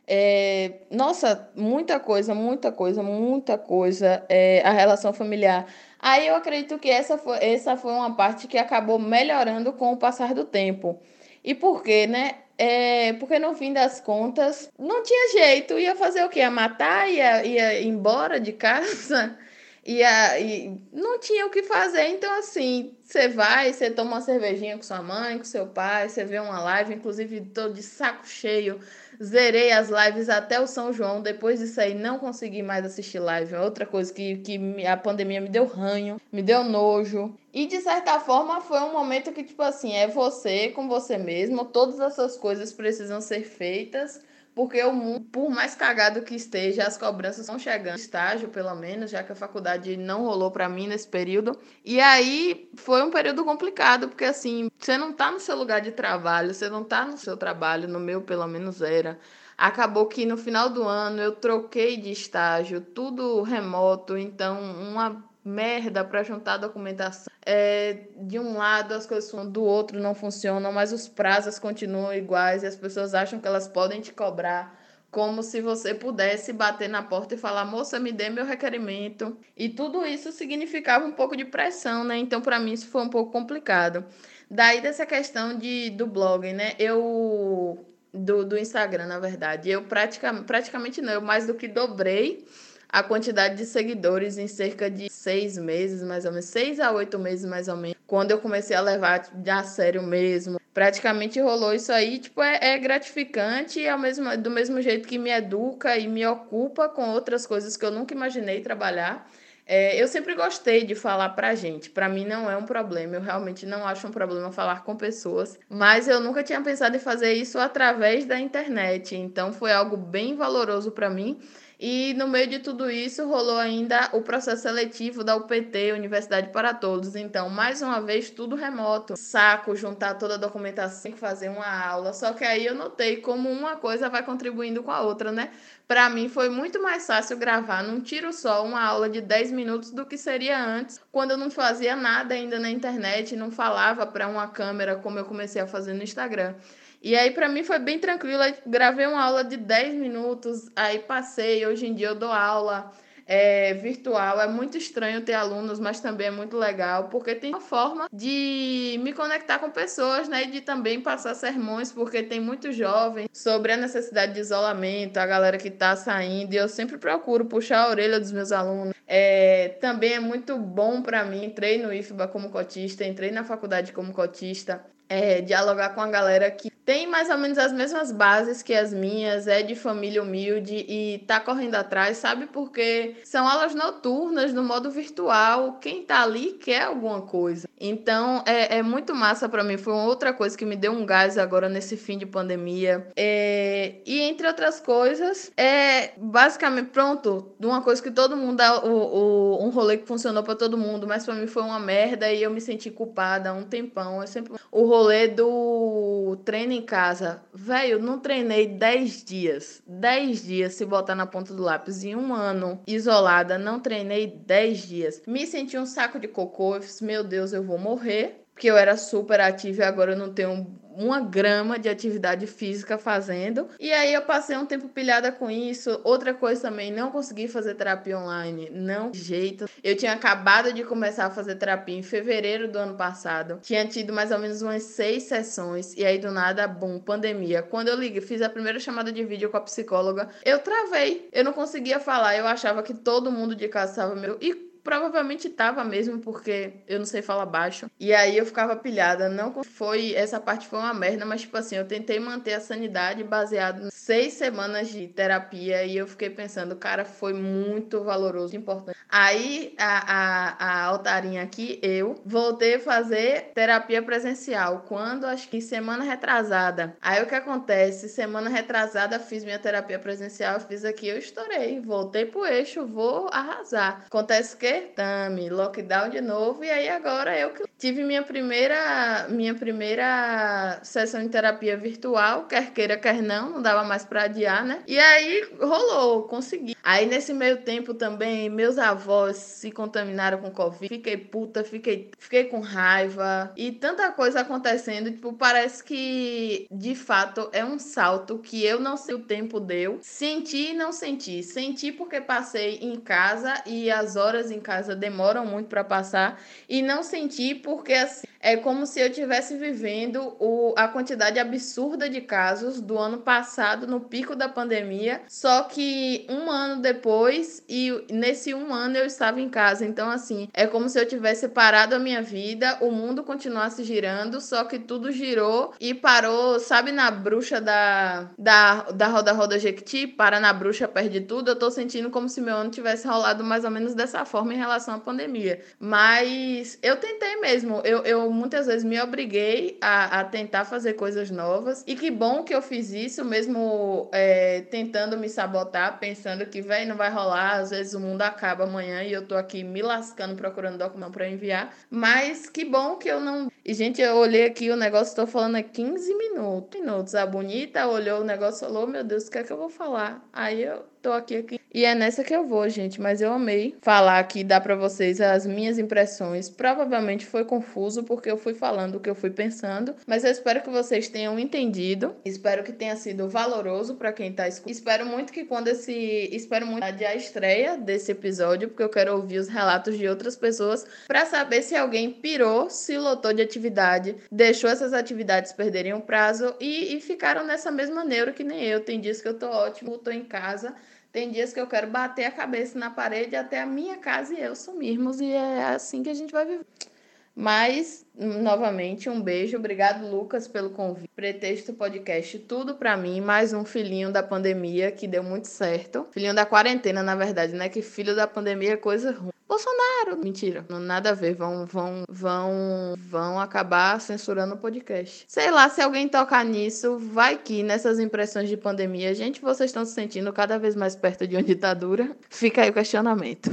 É, nossa, muita coisa, muita coisa, muita coisa. É, a relação familiar Aí eu acredito que essa foi, essa foi uma parte que acabou melhorando com o passar do tempo. E por quê, né? É, porque no fim das contas, não tinha jeito. Ia fazer o quê? Ia matar? Ia, ia embora de casa? E, a, e não tinha o que fazer, então assim, você vai, você toma uma cervejinha com sua mãe, com seu pai, você vê uma live, inclusive tô de saco cheio, zerei as lives até o São João, depois disso aí não consegui mais assistir live, outra coisa que, que a pandemia me deu ranho, me deu nojo, e de certa forma foi um momento que tipo assim, é você com você mesmo, todas essas coisas precisam ser feitas, porque o mundo, por mais cagado que esteja, as cobranças estão chegando, estágio pelo menos, já que a faculdade não rolou para mim nesse período. E aí foi um período complicado, porque assim, você não tá no seu lugar de trabalho, você não tá no seu trabalho, no meu pelo menos era. Acabou que no final do ano eu troquei de estágio, tudo remoto, então uma merda para juntar documentação. É, de um lado as coisas do outro não funcionam, mas os prazos continuam iguais e as pessoas acham que elas podem te cobrar como se você pudesse bater na porta e falar: "Moça, me dê meu requerimento". E tudo isso significava um pouco de pressão, né? Então para mim isso foi um pouco complicado. Daí dessa questão de do blog, né? Eu do, do Instagram, na verdade, eu praticamente, praticamente não, eu mais do que dobrei a quantidade de seguidores em cerca de seis meses, mais ou menos, seis a oito meses, mais ou menos, quando eu comecei a levar a sério mesmo. Praticamente rolou isso aí, tipo, é, é gratificante e ao mesmo, do mesmo jeito que me educa e me ocupa com outras coisas que eu nunca imaginei trabalhar. É, eu sempre gostei de falar pra gente. Pra mim não é um problema. Eu realmente não acho um problema falar com pessoas. Mas eu nunca tinha pensado em fazer isso através da internet. Então foi algo bem valoroso para mim. E no meio de tudo isso rolou ainda o processo seletivo da UPT, Universidade para Todos. Então, mais uma vez, tudo remoto. Saco, juntar toda a documentação, fazer uma aula. Só que aí eu notei como uma coisa vai contribuindo com a outra, né? Para mim foi muito mais fácil gravar num tiro só uma aula de 10 minutos do que seria antes, quando eu não fazia nada ainda na internet, não falava para uma câmera como eu comecei a fazer no Instagram. E aí, para mim, foi bem tranquilo. Aí, gravei uma aula de 10 minutos, aí passei. Hoje em dia, eu dou aula é, virtual. É muito estranho ter alunos, mas também é muito legal, porque tem uma forma de me conectar com pessoas, né? E de também passar sermões, porque tem muitos jovens sobre a necessidade de isolamento, a galera que tá saindo, e eu sempre procuro puxar a orelha dos meus alunos. É, também é muito bom para mim. Entrei no IFBA como cotista, entrei na faculdade como cotista é, dialogar com a galera que tem mais ou menos as mesmas bases que as minhas, é de família humilde e tá correndo atrás, sabe? Porque são aulas noturnas no modo virtual. Quem tá ali quer alguma coisa. Então é, é muito massa para mim. Foi uma outra coisa que me deu um gás agora nesse fim de pandemia. É, e entre outras coisas, é basicamente pronto. Uma coisa que todo mundo dá o, o, um rolê que funcionou para todo mundo, mas para mim foi uma merda e eu me senti culpada há um tempão. Eu sempre o rolê do treino em casa. Velho, não treinei 10 dias. 10 dias se botar na ponta do lápis. Em um ano isolada, não treinei 10 dias. Me senti um saco de cocô. Eu disse, meu Deus, eu vou morrer. Porque eu era super ativa e agora eu não tenho uma grama de atividade física fazendo. E aí eu passei um tempo pilhada com isso. Outra coisa também, não consegui fazer terapia online. Não jeito. Eu tinha acabado de começar a fazer terapia em fevereiro do ano passado. Tinha tido mais ou menos umas seis sessões. E aí do nada, bum, pandemia. Quando eu liguei, fiz a primeira chamada de vídeo com a psicóloga, eu travei. Eu não conseguia falar. Eu achava que todo mundo de casa estava meu. E provavelmente tava mesmo, porque eu não sei falar baixo. E aí eu ficava pilhada. Não foi. Essa parte foi uma merda, mas, tipo assim, eu tentei manter a sanidade baseado em seis semanas de terapia. E eu fiquei pensando, cara, foi muito valoroso, importante. Aí a, a, a altarinha aqui, eu, voltei a fazer terapia presencial. Quando acho que semana retrasada. Aí o que acontece? Semana retrasada fiz minha terapia presencial, fiz aqui, eu estourei. Voltei pro eixo, vou arrasar. Acontece que certame, lockdown de novo, e aí agora eu tive minha primeira, minha primeira sessão de terapia virtual, quer queira, quer não, não dava mais para adiar, né? E aí rolou, consegui. Aí nesse meio tempo também, meus avós se contaminaram com Covid, fiquei puta, fiquei, fiquei com raiva, e tanta coisa acontecendo, tipo, parece que de fato é um salto que eu não sei o tempo deu. Senti e não senti. Senti porque passei em casa e as horas em casa demoram muito para passar e não senti porque assim, é como se eu estivesse vivendo o, a quantidade absurda de casos do ano passado no pico da pandemia, só que um ano depois e nesse um ano eu estava em casa. Então assim, é como se eu tivesse parado a minha vida, o mundo continuasse girando, só que tudo girou e parou, sabe na bruxa da da da roda roda Jequiti, para na bruxa perde tudo. Eu tô sentindo como se meu ano tivesse rolado mais ou menos dessa forma em relação à pandemia. Mas eu tentei mesmo. Eu, eu muitas vezes me obriguei a, a tentar fazer coisas novas. E que bom que eu fiz isso, mesmo é, tentando me sabotar, pensando que, velho, não vai rolar. Às vezes o mundo acaba amanhã e eu tô aqui me lascando procurando documento para enviar. Mas que bom que eu não. E, gente, eu olhei aqui o negócio, tô falando é 15 minutos. minutos. A bonita olhou o negócio e falou: Meu Deus, o que é que eu vou falar? Aí eu tô aqui, aqui. E é nessa que eu vou, gente. Mas eu amei falar aqui, dar para vocês as minhas impressões. Provavelmente foi confuso porque eu fui falando o que eu fui pensando. Mas eu espero que vocês tenham entendido. Espero que tenha sido valoroso para quem tá escutando. Espero muito que quando esse. Espero muito a estreia desse episódio, porque eu quero ouvir os relatos de outras pessoas para saber se alguém pirou, se lotou de atividade, deixou essas atividades perderem o prazo e, e ficaram nessa mesma neuro que nem eu. Tem dias que eu tô ótimo, tô em casa. Tem dias que eu quero bater a cabeça na parede até a minha casa e eu sumirmos, e é assim que a gente vai viver. Mas, novamente, um beijo. Obrigado, Lucas, pelo convite. Pretexto Podcast, tudo para mim. Mais um filhinho da pandemia que deu muito certo. Filhinho da quarentena, na verdade, né? Que filho da pandemia é coisa ruim. Bolsonaro. Mentira, não nada a ver. Vão, vão, vão, vão acabar censurando o podcast. Sei lá, se alguém tocar nisso, vai que nessas impressões de pandemia, gente, vocês estão se sentindo cada vez mais perto de uma ditadura. Fica aí o questionamento.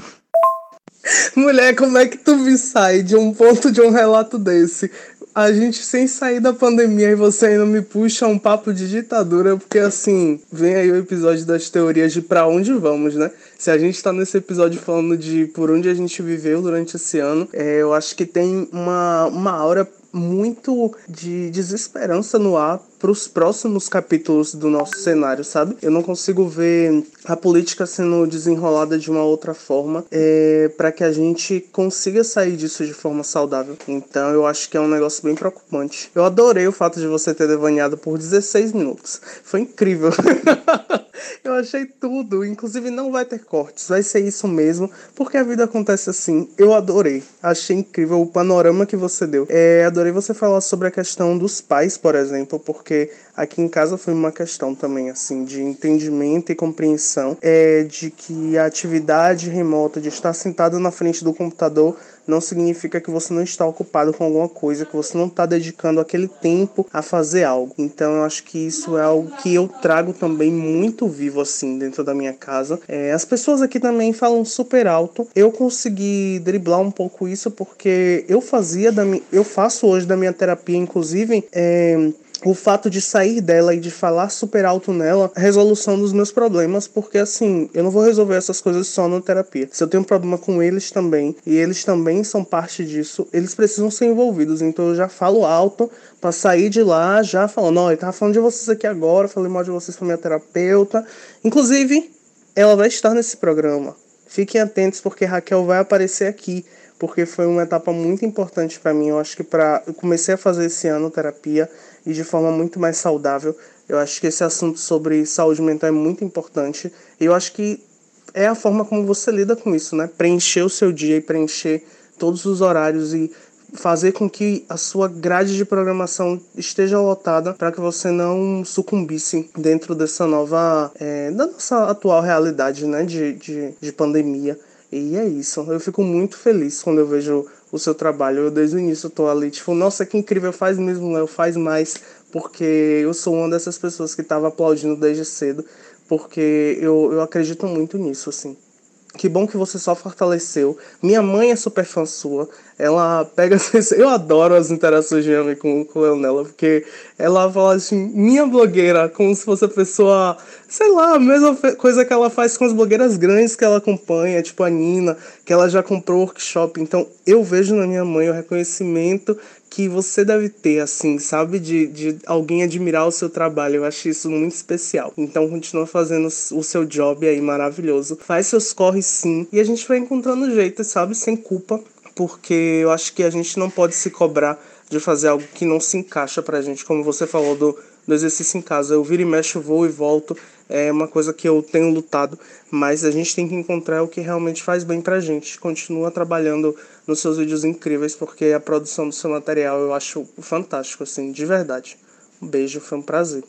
Mulher, como é que tu me sai de um ponto de um relato desse? A gente sem sair da pandemia e você ainda me puxa um papo de ditadura, porque assim, vem aí o episódio das teorias de para onde vamos, né? Se a gente tá nesse episódio falando de por onde a gente viveu durante esse ano, é, eu acho que tem uma, uma aura muito de desesperança no ar para os próximos capítulos do nosso cenário, sabe? Eu não consigo ver a política sendo desenrolada de uma outra forma é, para que a gente consiga sair disso de forma saudável. Então eu acho que é um negócio bem preocupante. Eu adorei o fato de você ter devanhado por 16 minutos. Foi incrível. eu achei tudo. Inclusive não vai ter cortes, vai ser isso mesmo, porque a vida acontece assim. Eu adorei. Achei incrível o panorama que você deu. É, adorei você falar sobre a questão dos pais, por exemplo, porque aqui em casa foi uma questão também, assim, de entendimento e compreensão é, de que a atividade remota, de estar sentado na frente do computador, não significa que você não está ocupado com alguma coisa, que você não está dedicando aquele tempo a fazer algo. Então eu acho que isso é algo que eu trago também muito vivo assim dentro da minha casa. É, as pessoas aqui também falam super alto. Eu consegui driblar um pouco isso porque eu fazia da eu faço hoje da minha terapia, inclusive. É, o fato de sair dela e de falar super alto nela, a resolução dos meus problemas, porque assim, eu não vou resolver essas coisas só na terapia. Se eu tenho um problema com eles também, e eles também são parte disso, eles precisam ser envolvidos. Então eu já falo alto para sair de lá, já falando, ó, eu tava falando de vocês aqui agora, falei mal de vocês pra minha terapeuta. Inclusive, ela vai estar nesse programa. Fiquem atentos porque Raquel vai aparecer aqui porque foi uma etapa muito importante para mim. Eu acho que para eu comecei a fazer esse ano terapia e de forma muito mais saudável. Eu acho que esse assunto sobre saúde mental é muito importante. E eu acho que é a forma como você lida com isso, né? Preencher o seu dia e preencher todos os horários e fazer com que a sua grade de programação esteja lotada para que você não sucumbisse dentro dessa nova, é, da nossa atual realidade, né, de, de, de pandemia. E é isso. Eu fico muito feliz quando eu vejo o seu trabalho. Eu desde o início tô ali, tipo, nossa, que incrível, faz mesmo, Léo, faz mais, porque eu sou uma dessas pessoas que estava aplaudindo desde cedo, porque eu, eu acredito muito nisso, assim. Que bom que você só fortaleceu. Minha mãe é super fã sua. ela pega. Eu adoro as interações de Yami com, com Leonela, porque ela fala assim, minha blogueira, como se fosse a pessoa, sei lá, a mesma coisa que ela faz com as blogueiras grandes que ela acompanha, tipo a Nina, que ela já comprou workshop. Então eu vejo na minha mãe o reconhecimento que você deve ter, assim, sabe? De, de alguém admirar o seu trabalho. Eu acho isso muito especial. Então, continua fazendo o seu job aí maravilhoso. Faz seus corres sim. E a gente vai encontrando jeito, sabe? Sem culpa. Porque eu acho que a gente não pode se cobrar de fazer algo que não se encaixa pra gente. Como você falou do, do exercício em casa. Eu viro e mexo, vou e volto. É uma coisa que eu tenho lutado. Mas a gente tem que encontrar o que realmente faz bem pra gente. Continua trabalhando nos seus vídeos incríveis, porque a produção do seu material eu acho fantástico, assim, de verdade. Um beijo, foi um prazer.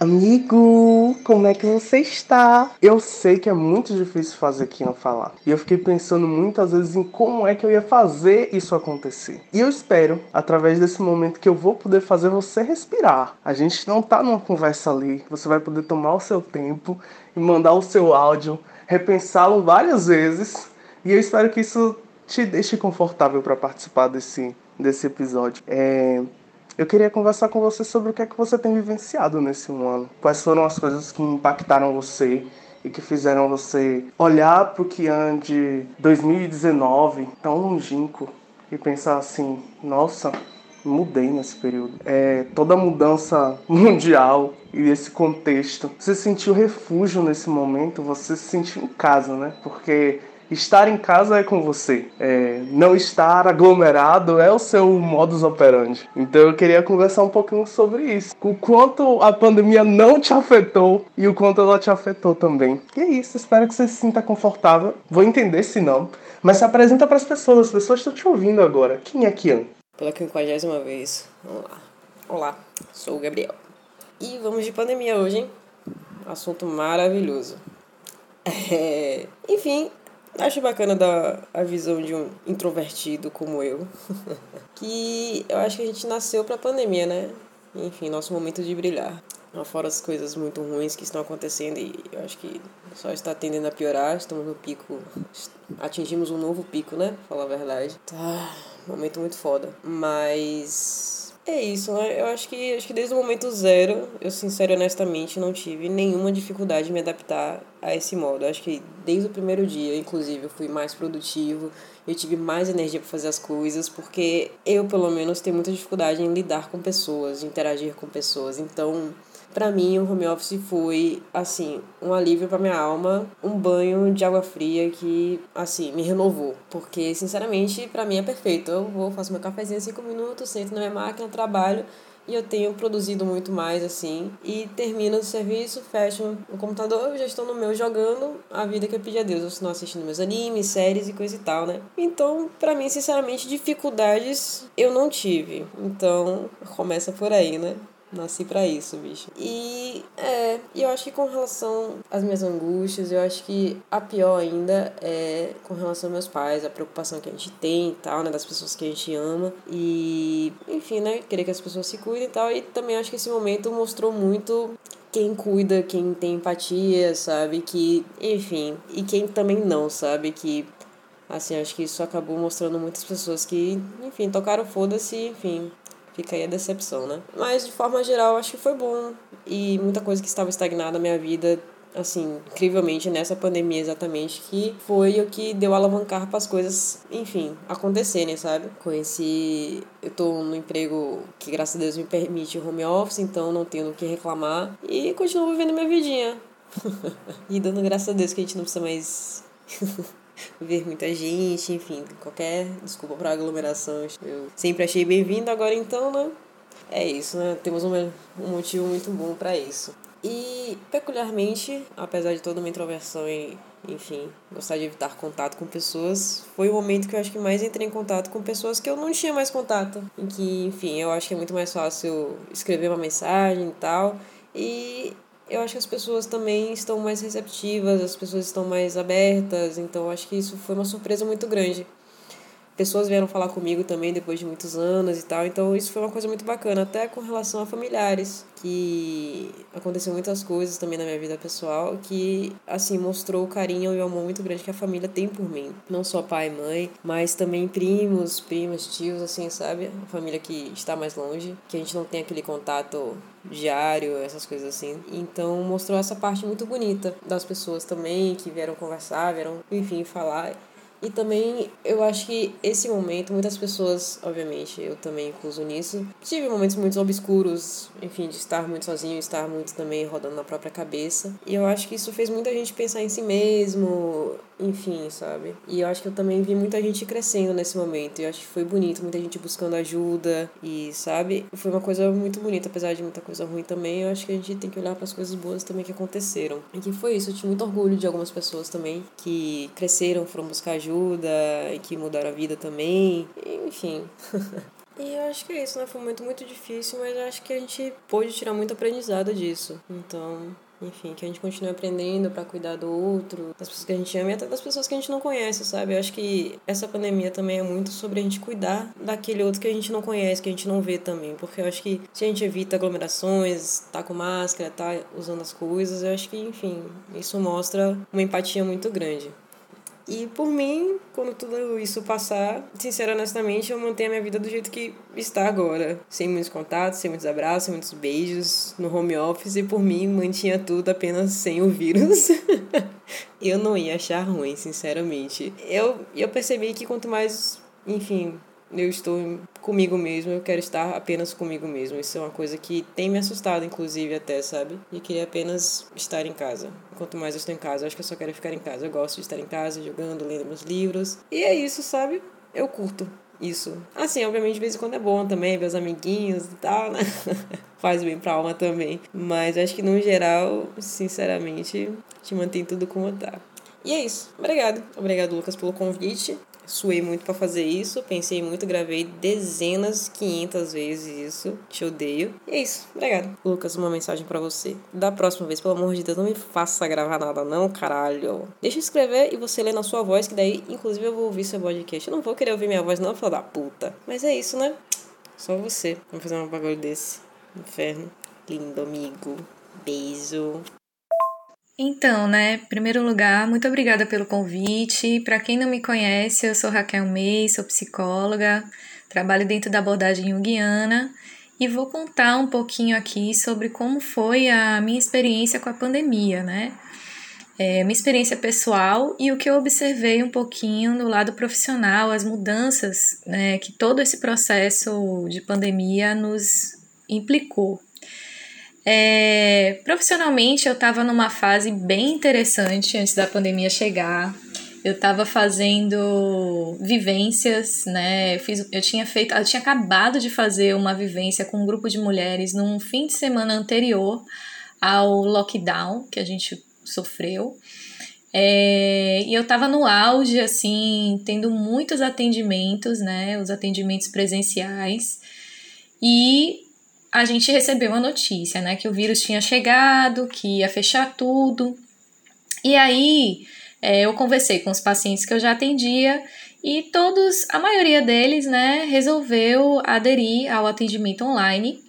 Amigo, como é que você está? Eu sei que é muito difícil fazer aqui não falar. E eu fiquei pensando muitas vezes em como é que eu ia fazer isso acontecer. E eu espero, através desse momento, que eu vou poder fazer você respirar. A gente não tá numa conversa ali. Você vai poder tomar o seu tempo e mandar o seu áudio, repensá-lo várias vezes. E eu espero que isso te deixe confortável para participar desse, desse episódio. É, eu queria conversar com você sobre o que é que você tem vivenciado nesse um ano. Quais foram as coisas que impactaram você e que fizeram você olhar para o Kian de 2019, tão longínquo, e pensar assim: nossa, mudei nesse período. É, toda a mudança mundial e esse contexto. Você sentiu refúgio nesse momento, você se sentiu em casa, né? Porque Estar em casa é com você. É, não estar aglomerado é o seu modus operandi. Então eu queria conversar um pouquinho sobre isso. O quanto a pandemia não te afetou e o quanto ela te afetou também. E é isso, espero que você se sinta confortável. Vou entender se não. Mas se apresenta para as pessoas, as pessoas estão te ouvindo agora. Quem é Kian? Pela quinquagésima vez. Vamos lá. Olá, sou o Gabriel. E vamos de pandemia hoje, hein? Assunto maravilhoso. É... Enfim, Acho bacana dar a visão de um introvertido como eu. que eu acho que a gente nasceu pra pandemia, né? Enfim, nosso momento de brilhar. Fora as coisas muito ruins que estão acontecendo e eu acho que só está tendendo a piorar. Estamos no pico. Atingimos um novo pico, né? Pra falar a verdade. Tá. Momento muito foda. Mas é isso, né? Eu acho que, acho que desde o momento zero, eu sincero e honestamente não tive nenhuma dificuldade em me adaptar a esse modo. Eu acho que desde o primeiro dia, inclusive, eu fui mais produtivo, eu tive mais energia para fazer as coisas, porque eu, pelo menos, tenho muita dificuldade em lidar com pessoas, interagir com pessoas. Então, para mim, o home office foi, assim, um alívio para minha alma, um banho de água fria que, assim, me renovou. Porque, sinceramente, para mim é perfeito. Eu vou, faço meu cafezinho cinco minutos, sento na minha máquina, trabalho e eu tenho produzido muito mais assim. E termino o serviço, fecho o computador, já estou no meu jogando a vida que eu pedi a Deus. Eu estou assistindo meus animes, séries e coisa e tal, né? Então, para mim, sinceramente, dificuldades eu não tive. Então, começa por aí, né? Nasci para isso, bicho. E é, eu acho que com relação às minhas angústias, eu acho que a pior ainda é com relação aos meus pais, a preocupação que a gente tem e tal, né, das pessoas que a gente ama. E, enfim, né, querer que as pessoas se cuidem e tal. E também acho que esse momento mostrou muito quem cuida, quem tem empatia, sabe? Que, enfim, e quem também não, sabe? Que assim, acho que isso acabou mostrando muitas pessoas que, enfim, tocaram foda-se, enfim, Fica aí a decepção, né? Mas de forma geral, acho que foi bom. E muita coisa que estava estagnada na minha vida assim, incrivelmente nessa pandemia exatamente, que foi o que deu alavancar para as coisas, enfim, acontecerem, sabe? Conheci, eu tô no emprego que graças a Deus me permite home office, então não tenho o que reclamar e continuo vivendo minha vidinha. e dando graças a Deus que a gente não precisa mais ver muita gente, enfim, qualquer desculpa para aglomerações. Eu sempre achei bem-vindo, agora então, né? É isso, né? Temos um, um motivo muito bom para isso. E, peculiarmente, apesar de toda uma introversão e, enfim, gostar de evitar contato com pessoas, foi o momento que eu acho que mais entrei em contato com pessoas que eu não tinha mais contato. Em que, enfim, eu acho que é muito mais fácil escrever uma mensagem e tal. E eu acho que as pessoas também estão mais receptivas, as pessoas estão mais abertas, então acho que isso foi uma surpresa muito grande. Pessoas vieram falar comigo também depois de muitos anos e tal. Então isso foi uma coisa muito bacana, até com relação a familiares, que aconteceu muitas coisas também na minha vida pessoal que assim mostrou o carinho e o amor muito grande que a família tem por mim, não só pai e mãe, mas também primos, primas, tios, assim, sabe? A família que está mais longe, que a gente não tem aquele contato diário, essas coisas assim. Então mostrou essa parte muito bonita das pessoas também que vieram conversar, vieram, enfim, falar. E também eu acho que esse momento, muitas pessoas, obviamente, eu também incluso nisso, tive momentos muito obscuros, enfim, de estar muito sozinho, estar muito também rodando na própria cabeça. E eu acho que isso fez muita gente pensar em si mesmo, enfim, sabe? E eu acho que eu também vi muita gente crescendo nesse momento. E eu acho que foi bonito, muita gente buscando ajuda e, sabe? Foi uma coisa muito bonita, apesar de muita coisa ruim também. Eu acho que a gente tem que olhar para as coisas boas também que aconteceram. E que foi isso, eu tive muito orgulho de algumas pessoas também que cresceram, foram buscar ajuda e que mudaram a vida também. Enfim. E eu acho que é isso, né? Foi momento muito difícil, mas eu acho que a gente pôde tirar muito aprendizado disso. Então, enfim, que a gente continue aprendendo para cuidar do outro, das pessoas que a gente ama e até das pessoas que a gente não conhece, sabe? Eu acho que essa pandemia também é muito sobre a gente cuidar daquele outro que a gente não conhece, que a gente não vê também. Porque eu acho que se a gente evita aglomerações, tá com máscara, tá usando as coisas, eu acho que, enfim, isso mostra uma empatia muito grande. E por mim, quando tudo isso passar, sincero honestamente, eu mantenho a minha vida do jeito que está agora. Sem muitos contatos, sem muitos abraços, sem muitos beijos, no home office, e por mim mantinha tudo apenas sem o vírus. eu não ia achar ruim, sinceramente. Eu, eu percebi que quanto mais, enfim, eu estou comigo mesmo, eu quero estar apenas comigo mesmo. Isso é uma coisa que tem me assustado, inclusive, até, sabe? E queria apenas estar em casa. Quanto mais eu estou em casa, eu acho que eu só quero ficar em casa. Eu gosto de estar em casa, jogando, lendo meus livros. E é isso, sabe? Eu curto isso. Assim, obviamente, de vez em quando é bom também ver os amiguinhos e tal, né? Faz bem pra alma também. Mas acho que no geral, sinceramente, te mantém tudo como tá. E é isso. Obrigado. Obrigado, Lucas, pelo convite. Suei muito para fazer isso, pensei muito, gravei dezenas, 500 vezes isso. Te odeio. E é isso. Obrigado. Lucas, uma mensagem para você. Da próxima vez, pelo amor de Deus, não me faça gravar nada, não, caralho. Deixa eu escrever e você lê na sua voz, que daí, inclusive, eu vou ouvir seu podcast. Eu não vou querer ouvir minha voz, não, filha da puta. Mas é isso, né? Só você. Vamos fazer um bagulho desse. Inferno. Lindo, amigo. Beijo. Então, né, em primeiro lugar, muito obrigada pelo convite. Para quem não me conhece, eu sou Raquel May, sou psicóloga, trabalho dentro da abordagem junguiana e vou contar um pouquinho aqui sobre como foi a minha experiência com a pandemia, né? É, minha experiência pessoal e o que eu observei um pouquinho no lado profissional, as mudanças né, que todo esse processo de pandemia nos implicou. É, profissionalmente, eu estava numa fase bem interessante antes da pandemia chegar. Eu estava fazendo vivências, né? Eu, fiz, eu tinha feito, eu tinha acabado de fazer uma vivência com um grupo de mulheres num fim de semana anterior ao lockdown que a gente sofreu. É, e eu estava no auge, assim, tendo muitos atendimentos, né? Os atendimentos presenciais. E a gente recebeu a notícia, né, que o vírus tinha chegado, que ia fechar tudo. E aí é, eu conversei com os pacientes que eu já atendia e todos, a maioria deles, né, resolveu aderir ao atendimento online,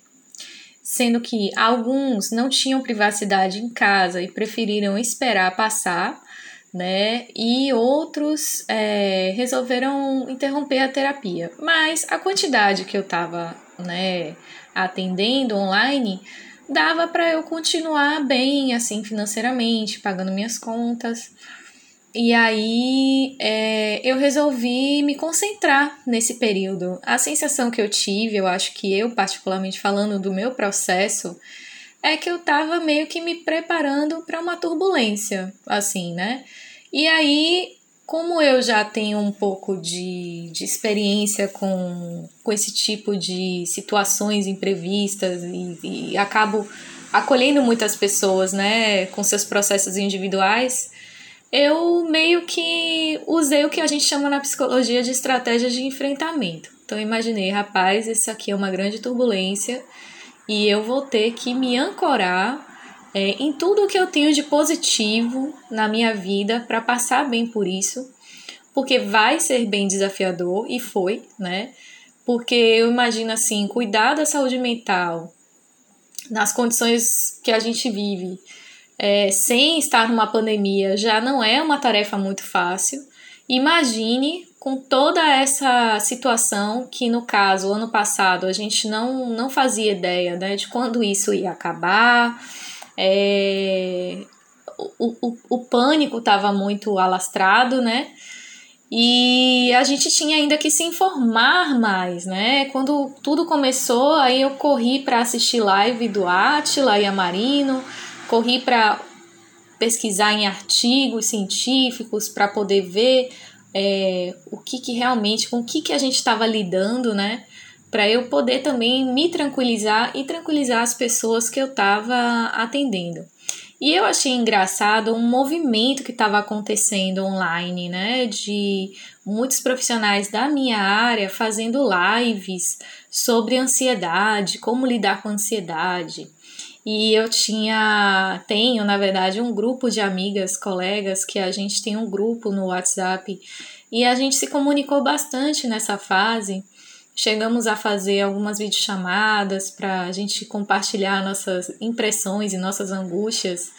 sendo que alguns não tinham privacidade em casa e preferiram esperar passar, né, e outros é, resolveram interromper a terapia. Mas a quantidade que eu tava, né, atendendo online, dava para eu continuar bem, assim, financeiramente, pagando minhas contas. E aí é, eu resolvi me concentrar nesse período. A sensação que eu tive, eu acho que eu, particularmente falando do meu processo, é que eu tava meio que me preparando para uma turbulência, assim, né? E aí como eu já tenho um pouco de, de experiência com, com esse tipo de situações imprevistas e, e acabo acolhendo muitas pessoas, né, com seus processos individuais, eu meio que usei o que a gente chama na psicologia de estratégia de enfrentamento. Então, imaginei, rapaz, isso aqui é uma grande turbulência e eu vou ter que me ancorar é, em tudo que eu tenho de positivo na minha vida para passar bem por isso, porque vai ser bem desafiador e foi, né? Porque eu imagino assim, cuidar da saúde mental nas condições que a gente vive, é, sem estar numa pandemia, já não é uma tarefa muito fácil. Imagine com toda essa situação que, no caso, ano passado, a gente não, não fazia ideia né, de quando isso ia acabar. É, o, o, o pânico estava muito alastrado, né? E a gente tinha ainda que se informar mais, né? Quando tudo começou, aí eu corri para assistir live do Atila e Marino, corri para pesquisar em artigos científicos para poder ver é, o que, que realmente, com o que, que a gente estava lidando, né? Para eu poder também me tranquilizar e tranquilizar as pessoas que eu estava atendendo. E eu achei engraçado um movimento que estava acontecendo online, né? De muitos profissionais da minha área fazendo lives sobre ansiedade, como lidar com ansiedade. E eu tinha, tenho, na verdade, um grupo de amigas, colegas, que a gente tem um grupo no WhatsApp e a gente se comunicou bastante nessa fase. Chegamos a fazer algumas videochamadas para a gente compartilhar nossas impressões e nossas angústias.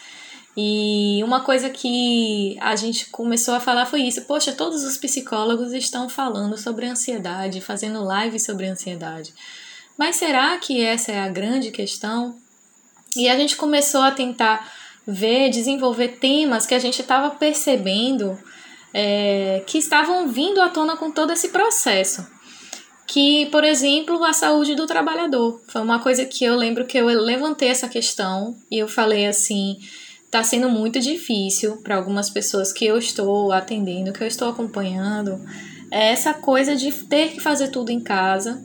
E uma coisa que a gente começou a falar foi isso: poxa, todos os psicólogos estão falando sobre ansiedade, fazendo live sobre ansiedade. Mas será que essa é a grande questão? E a gente começou a tentar ver, desenvolver temas que a gente estava percebendo é, que estavam vindo à tona com todo esse processo. Que, por exemplo, a saúde do trabalhador. Foi uma coisa que eu lembro que eu levantei essa questão e eu falei assim: está sendo muito difícil para algumas pessoas que eu estou atendendo, que eu estou acompanhando, é essa coisa de ter que fazer tudo em casa.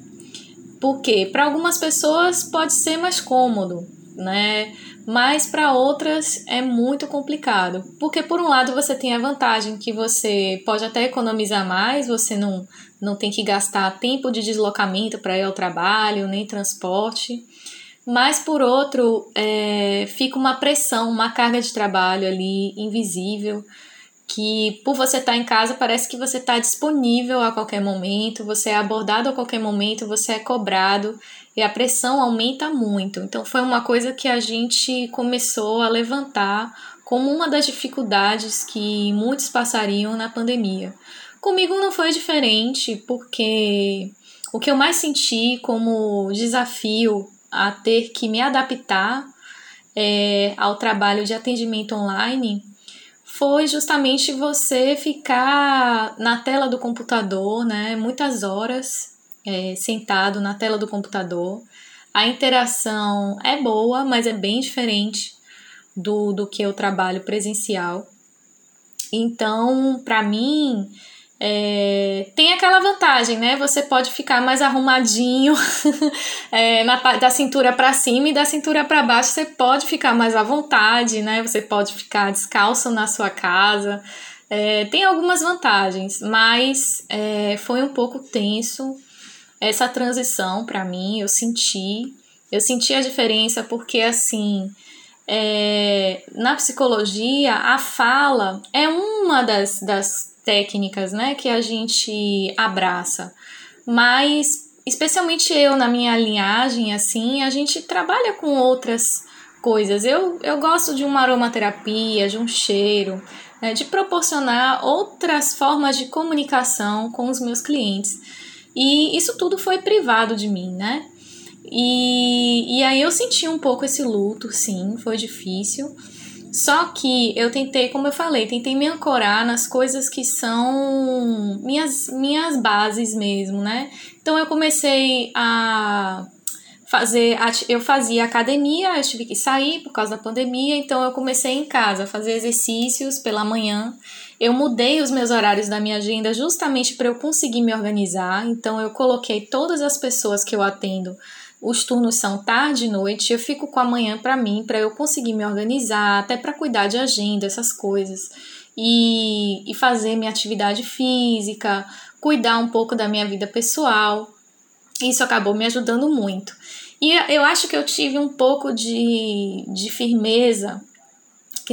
Porque para algumas pessoas pode ser mais cômodo, né? Mas para outras é muito complicado. Porque por um lado você tem a vantagem que você pode até economizar mais, você não, não tem que gastar tempo de deslocamento para ir ao trabalho, nem transporte. Mas por outro, é, fica uma pressão, uma carga de trabalho ali invisível, que por você estar tá em casa parece que você está disponível a qualquer momento, você é abordado a qualquer momento, você é cobrado e a pressão aumenta muito. Então foi uma coisa que a gente começou a levantar como uma das dificuldades que muitos passariam na pandemia. Comigo não foi diferente, porque o que eu mais senti como desafio a ter que me adaptar é, ao trabalho de atendimento online foi justamente você ficar na tela do computador, né, muitas horas é, sentado na tela do computador. A interação é boa, mas é bem diferente do, do que o trabalho presencial. Então, para mim, é, tem aquela vantagem, né? Você pode ficar mais arrumadinho é, na, da cintura para cima e da cintura para baixo você pode ficar mais à vontade, né? Você pode ficar descalço na sua casa. É, tem algumas vantagens, mas é, foi um pouco tenso essa transição para mim, eu senti, eu senti a diferença porque assim, é, na psicologia, a fala é uma das, das técnicas né, que a gente abraça, mas especialmente eu na minha linhagem, assim, a gente trabalha com outras coisas. Eu, eu gosto de uma aromaterapia, de um cheiro, né, de proporcionar outras formas de comunicação com os meus clientes. E isso tudo foi privado de mim, né? E, e aí eu senti um pouco esse luto, sim, foi difícil. Só que eu tentei, como eu falei, tentei me ancorar nas coisas que são minhas, minhas bases mesmo, né? Então eu comecei a fazer, eu fazia academia, eu tive que sair por causa da pandemia, então eu comecei em casa a fazer exercícios pela manhã. Eu mudei os meus horários da minha agenda justamente para eu conseguir me organizar. Então eu coloquei todas as pessoas que eu atendo. Os turnos são tarde e noite, eu fico com a manhã para mim, para eu conseguir me organizar, até para cuidar de agenda, essas coisas. E, e fazer minha atividade física, cuidar um pouco da minha vida pessoal. Isso acabou me ajudando muito. E eu acho que eu tive um pouco de, de firmeza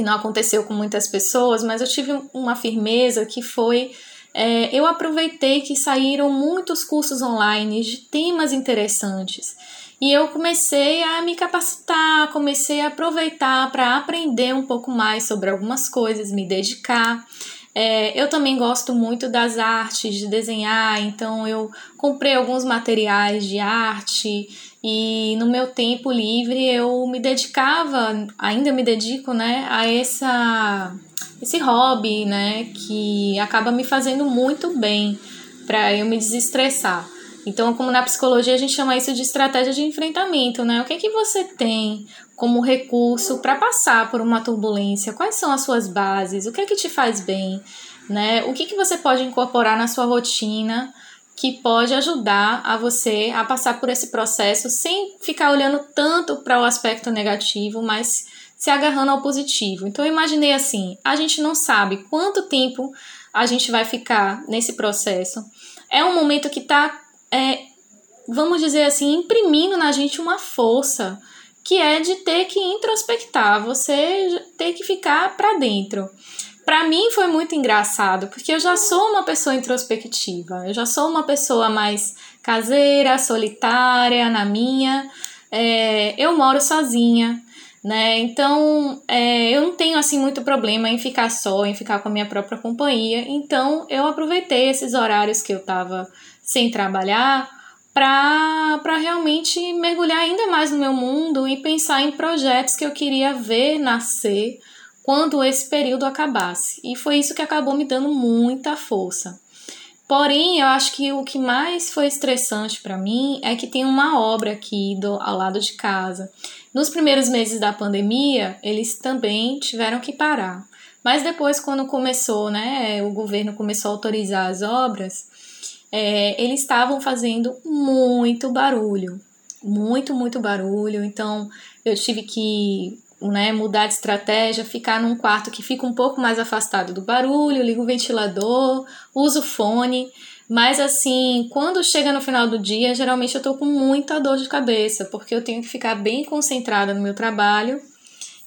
que não aconteceu com muitas pessoas, mas eu tive uma firmeza que foi é, eu aproveitei que saíram muitos cursos online de temas interessantes. E eu comecei a me capacitar, comecei a aproveitar para aprender um pouco mais sobre algumas coisas, me dedicar. É, eu também gosto muito das artes, de desenhar, então eu comprei alguns materiais de arte e no meu tempo livre eu me dedicava, ainda me dedico, né, a essa esse hobby, né, que acaba me fazendo muito bem para eu me desestressar. Então, como na psicologia a gente chama isso de estratégia de enfrentamento, né? O que é que você tem como recurso para passar por uma turbulência? Quais são as suas bases? O que é que te faz bem, né? O que que você pode incorporar na sua rotina que pode ajudar a você a passar por esse processo sem ficar olhando tanto para o aspecto negativo, mas se agarrando ao positivo. Então eu imaginei assim, a gente não sabe quanto tempo a gente vai ficar nesse processo. É um momento que está é, vamos dizer assim, imprimindo na gente uma força que é de ter que introspectar, você ter que ficar para dentro. Para mim foi muito engraçado, porque eu já sou uma pessoa introspectiva, eu já sou uma pessoa mais caseira, solitária, na minha. É, eu moro sozinha, né? Então é, eu não tenho assim muito problema em ficar só, em ficar com a minha própria companhia. Então eu aproveitei esses horários que eu tava sem trabalhar para realmente mergulhar ainda mais no meu mundo e pensar em projetos que eu queria ver nascer quando esse período acabasse. E foi isso que acabou me dando muita força. Porém, eu acho que o que mais foi estressante para mim é que tem uma obra aqui do, ao lado de casa. Nos primeiros meses da pandemia, eles também tiveram que parar. Mas depois, quando começou, né, o governo começou a autorizar as obras, é, eles estavam fazendo muito barulho, muito, muito barulho. Então eu tive que né, mudar de estratégia, ficar num quarto que fica um pouco mais afastado do barulho, ligo o ventilador, uso fone. Mas assim, quando chega no final do dia, geralmente eu tô com muita dor de cabeça, porque eu tenho que ficar bem concentrada no meu trabalho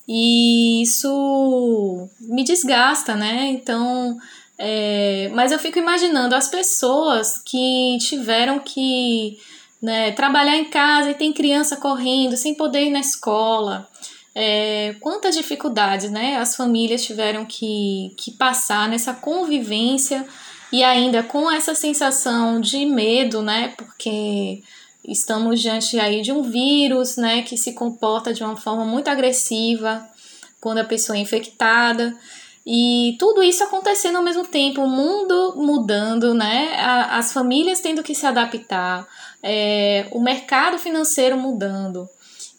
e isso me desgasta, né? Então é, mas eu fico imaginando as pessoas que tiveram que né, trabalhar em casa e tem criança correndo sem poder ir na escola. É, quantas dificuldades né, as famílias tiveram que, que passar nessa convivência e ainda com essa sensação de medo, né? Porque estamos diante aí de um vírus, né, que se comporta de uma forma muito agressiva quando a pessoa é infectada. E tudo isso acontecendo ao mesmo tempo, o mundo mudando, né? as famílias tendo que se adaptar, é, o mercado financeiro mudando.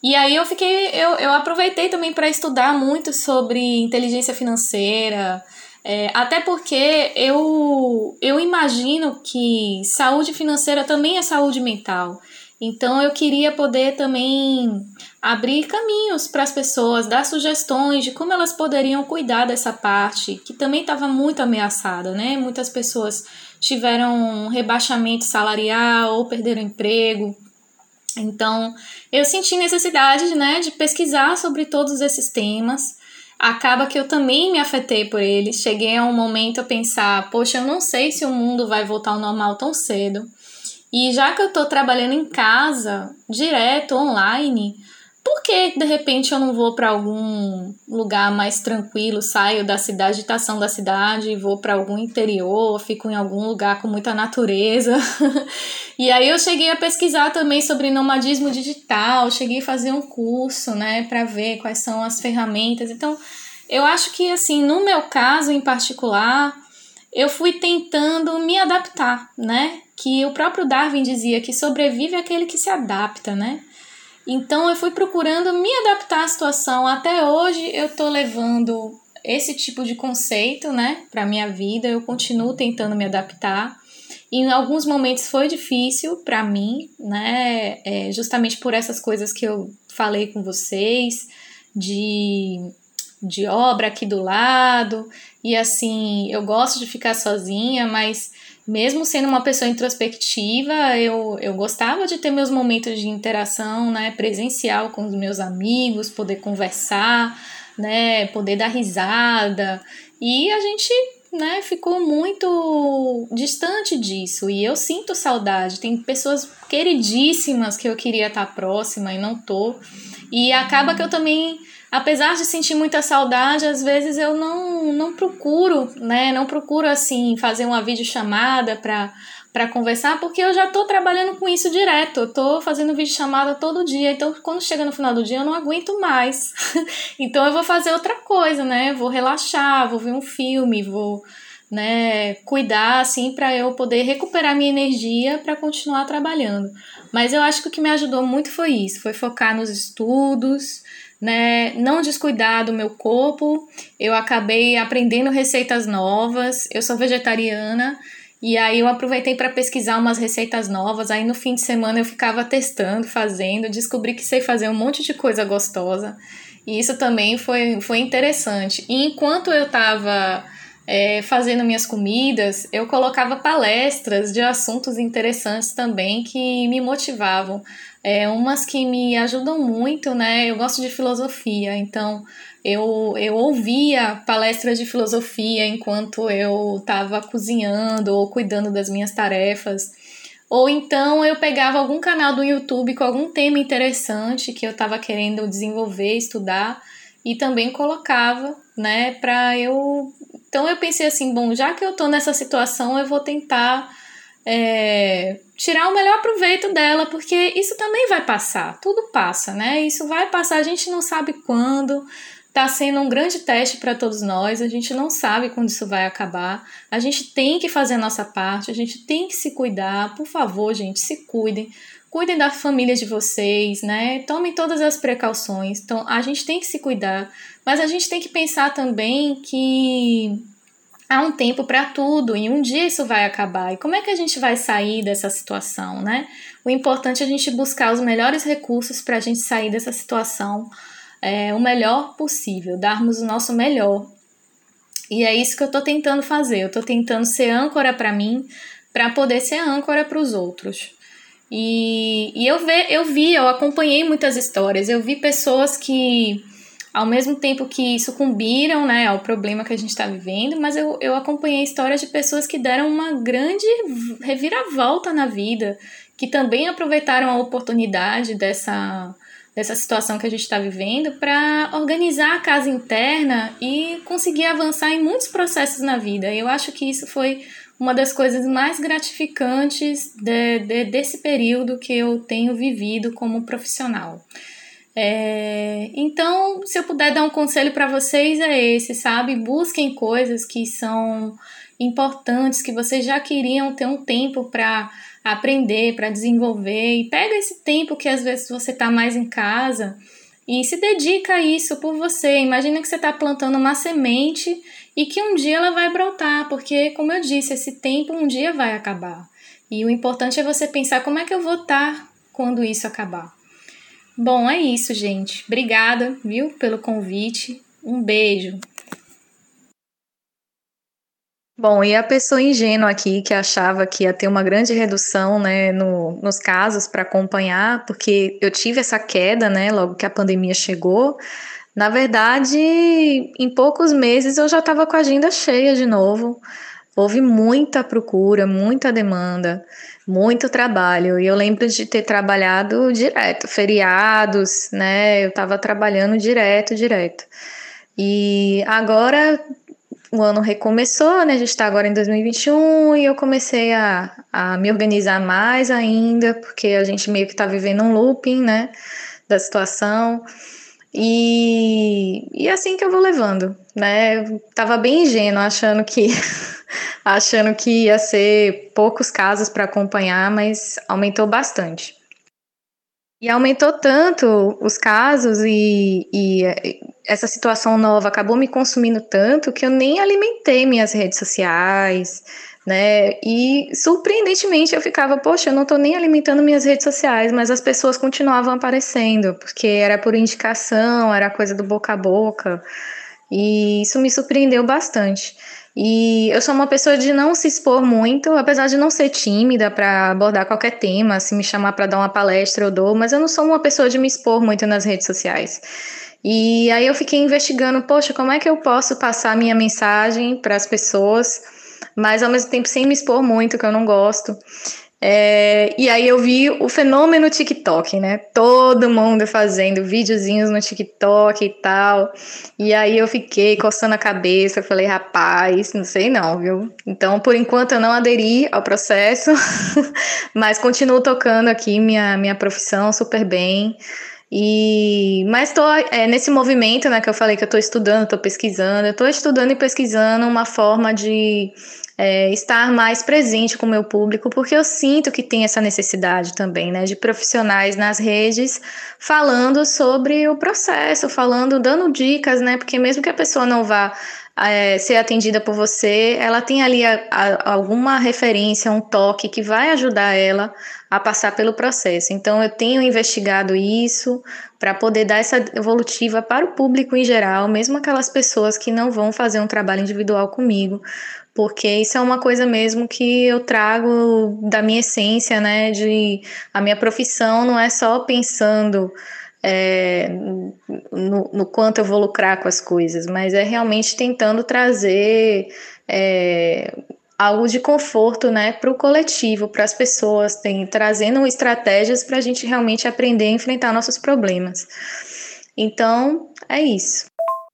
E aí eu fiquei, eu, eu aproveitei também para estudar muito sobre inteligência financeira, é, até porque eu, eu imagino que saúde financeira também é saúde mental. Então eu queria poder também abrir caminhos para as pessoas, dar sugestões de como elas poderiam cuidar dessa parte, que também estava muito ameaçada, né? Muitas pessoas tiveram um rebaixamento salarial ou perderam emprego. Então, eu senti necessidade, né, de pesquisar sobre todos esses temas. Acaba que eu também me afetei por eles. Cheguei a um momento a pensar, poxa, eu não sei se o mundo vai voltar ao normal tão cedo. E já que eu estou trabalhando em casa, direto, online, por que de repente eu não vou para algum lugar mais tranquilo, saio da cidade, agitação da cidade, e vou para algum interior, fico em algum lugar com muita natureza? e aí eu cheguei a pesquisar também sobre nomadismo digital, cheguei a fazer um curso, né, para ver quais são as ferramentas. Então, eu acho que assim, no meu caso em particular, eu fui tentando me adaptar, né? Que o próprio Darwin dizia que sobrevive aquele que se adapta, né? Então eu fui procurando me adaptar à situação. Até hoje eu tô levando esse tipo de conceito, né, para minha vida. Eu continuo tentando me adaptar. Em alguns momentos foi difícil para mim, né, é, justamente por essas coisas que eu falei com vocês, de de obra aqui do lado. E assim, eu gosto de ficar sozinha, mas mesmo sendo uma pessoa introspectiva, eu, eu gostava de ter meus momentos de interação, né, presencial com os meus amigos, poder conversar, né, poder dar risada. E a gente né, ficou muito distante disso e eu sinto saudade. Tem pessoas queridíssimas que eu queria estar próxima e não tô. E acaba que eu também, apesar de sentir muita saudade, às vezes eu não, não procuro, né, não procuro assim fazer uma videochamada para para conversar, porque eu já tô trabalhando com isso direto. Eu tô fazendo vídeo chamada todo dia. Então, quando chega no final do dia, eu não aguento mais. então, eu vou fazer outra coisa, né? Vou relaxar, vou ver um filme, vou, né, cuidar assim para eu poder recuperar minha energia para continuar trabalhando. Mas eu acho que o que me ajudou muito foi isso, foi focar nos estudos, né, não descuidar do meu corpo. Eu acabei aprendendo receitas novas. Eu sou vegetariana e aí eu aproveitei para pesquisar umas receitas novas. Aí no fim de semana eu ficava testando, fazendo, descobri que sei fazer um monte de coisa gostosa. E isso também foi, foi interessante. E enquanto eu estava é, fazendo minhas comidas, eu colocava palestras de assuntos interessantes também que me motivavam. É, umas que me ajudam muito, né? Eu gosto de filosofia, então eu, eu ouvia palestras de filosofia enquanto eu estava cozinhando ou cuidando das minhas tarefas. Ou então eu pegava algum canal do YouTube com algum tema interessante que eu estava querendo desenvolver, estudar e também colocava, né, para eu. Então eu pensei assim, bom, já que eu tô nessa situação, eu vou tentar é, tirar o melhor proveito dela, porque isso também vai passar, tudo passa, né? Isso vai passar, a gente não sabe quando, está sendo um grande teste para todos nós. A gente não sabe quando isso vai acabar. A gente tem que fazer a nossa parte, a gente tem que se cuidar. Por favor, gente, se cuidem. Cuidem da família de vocês, né? Tomem todas as precauções. Então, a gente tem que se cuidar, mas a gente tem que pensar também que há um tempo para tudo e um dia isso vai acabar. E como é que a gente vai sair dessa situação, né? O importante é a gente buscar os melhores recursos para a gente sair dessa situação é, o melhor possível, darmos o nosso melhor. E é isso que eu estou tentando fazer. Eu estou tentando ser âncora para mim, para poder ser âncora para os outros. E, e eu, ve, eu vi, eu acompanhei muitas histórias, eu vi pessoas que, ao mesmo tempo que sucumbiram né, ao problema que a gente está vivendo, mas eu, eu acompanhei histórias de pessoas que deram uma grande reviravolta na vida, que também aproveitaram a oportunidade dessa dessa situação que a gente está vivendo para organizar a casa interna e conseguir avançar em muitos processos na vida. Eu acho que isso foi uma das coisas mais gratificantes de, de, desse período que eu tenho vivido como profissional. É, então, se eu puder dar um conselho para vocês, é esse, sabe? Busquem coisas que são importantes, que vocês já queriam ter um tempo para aprender, para desenvolver. E pega esse tempo que às vezes você está mais em casa e se dedica a isso por você. Imagina que você está plantando uma semente e que um dia ela vai brotar, porque, como eu disse, esse tempo um dia vai acabar. E o importante é você pensar como é que eu vou estar tá quando isso acabar. Bom, é isso, gente. Obrigada, viu, pelo convite. Um beijo. Bom, e a pessoa ingênua aqui que achava que ia ter uma grande redução né, no, nos casos para acompanhar, porque eu tive essa queda né, logo que a pandemia chegou. Na verdade, em poucos meses eu já estava com a agenda cheia de novo. Houve muita procura, muita demanda, muito trabalho. E eu lembro de ter trabalhado direto, feriados, né? Eu estava trabalhando direto, direto. E agora o ano recomeçou, né? A gente está agora em 2021 e eu comecei a, a me organizar mais ainda, porque a gente meio que está vivendo um looping, né? Da situação. E, e é assim que eu vou levando, né? Eu tava bem ingênuo, achando que achando que ia ser poucos casos para acompanhar, mas aumentou bastante. E aumentou tanto os casos e, e, essa situação nova acabou me consumindo tanto que eu nem alimentei minhas redes sociais, né? E surpreendentemente eu ficava, poxa, eu não tô nem alimentando minhas redes sociais, mas as pessoas continuavam aparecendo, porque era por indicação, era coisa do boca a boca. E isso me surpreendeu bastante. E eu sou uma pessoa de não se expor muito, apesar de não ser tímida para abordar qualquer tema, se me chamar para dar uma palestra eu dou, mas eu não sou uma pessoa de me expor muito nas redes sociais. E aí eu fiquei investigando, poxa, como é que eu posso passar minha mensagem para as pessoas, mas ao mesmo tempo sem me expor muito, que eu não gosto. É, e aí eu vi o fenômeno TikTok, né? Todo mundo fazendo videozinhos no TikTok e tal. E aí eu fiquei coçando a cabeça, falei, rapaz, não sei não, viu? Então, por enquanto eu não aderi ao processo, mas continuo tocando aqui minha, minha profissão super bem. E mas estou é, nesse movimento, né, que eu falei que eu estou estudando, estou pesquisando, estou estudando e pesquisando uma forma de é, estar mais presente com o meu público, porque eu sinto que tem essa necessidade também, né, de profissionais nas redes falando sobre o processo, falando, dando dicas, né, porque mesmo que a pessoa não vá é, ser atendida por você, ela tem ali a, a, alguma referência, um toque que vai ajudar ela a passar pelo processo. Então, eu tenho investigado isso para poder dar essa evolutiva para o público em geral, mesmo aquelas pessoas que não vão fazer um trabalho individual comigo, porque isso é uma coisa mesmo que eu trago da minha essência, né? De a minha profissão não é só pensando é, no, no, quanto eu vou lucrar com as coisas, mas é realmente tentando trazer é, algo de conforto né, para o coletivo, para as pessoas, tem, trazendo estratégias para a gente realmente aprender a enfrentar nossos problemas. Então, é isso.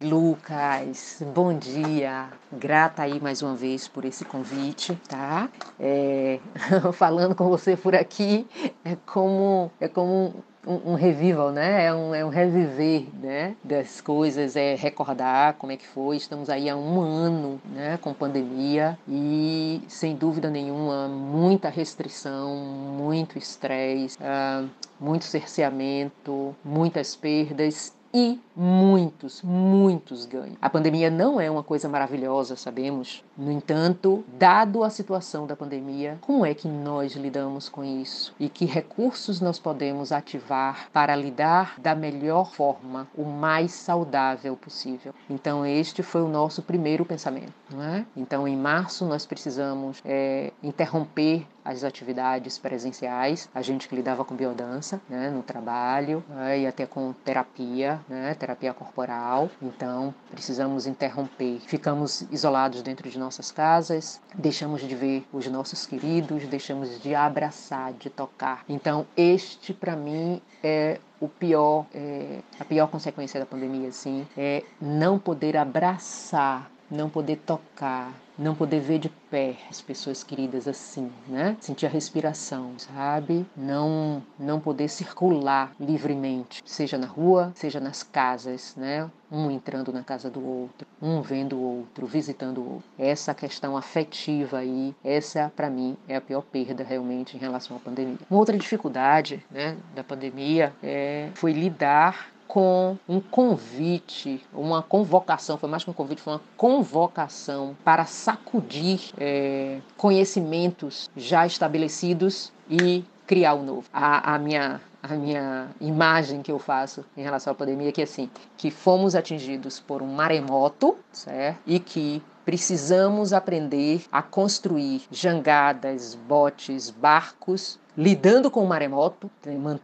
Lucas, bom dia. Grata aí mais uma vez por esse convite, tá? É, falando com você por aqui é como é como um, um revival, né? É um, é um reviver, né? Das coisas, é recordar como é que foi. Estamos aí há um ano, né? Com pandemia e sem dúvida nenhuma muita restrição, muito estresse, uh, muito cerceamento, muitas perdas e muitos, muitos ganhos. A pandemia não é uma coisa maravilhosa, sabemos. No entanto, dado a situação da pandemia, como é que nós lidamos com isso? E que recursos nós podemos ativar para lidar da melhor forma, o mais saudável possível? Então, este foi o nosso primeiro pensamento. Não é? Então, em março, nós precisamos é, interromper as atividades presenciais, a gente que lidava com biodança, né, no trabalho, né, e até com terapia, né, terapia corporal. Então, precisamos interromper. Ficamos isolados dentro de nossas casas, deixamos de ver os nossos queridos, deixamos de abraçar, de tocar. Então, este para mim é o pior, é, a pior consequência da pandemia, assim, é não poder abraçar, não poder tocar, não poder ver de pé as pessoas queridas assim, né? Sentir a respiração, sabe? Não não poder circular livremente, seja na rua, seja nas casas, né? Um entrando na casa do outro, um vendo o outro, visitando o outro. Essa questão afetiva aí, essa para mim é a pior perda realmente em relação à pandemia. Uma outra dificuldade, né, da pandemia é, foi lidar com um convite, uma convocação, foi mais que um convite, foi uma convocação para sacudir é, conhecimentos já estabelecidos e criar o novo. A, a, minha a minha imagem que eu faço em relação à pandemia é que assim, que fomos atingidos por um maremoto, certo? E que precisamos aprender a construir jangadas, botes, barcos lidando com o maremoto,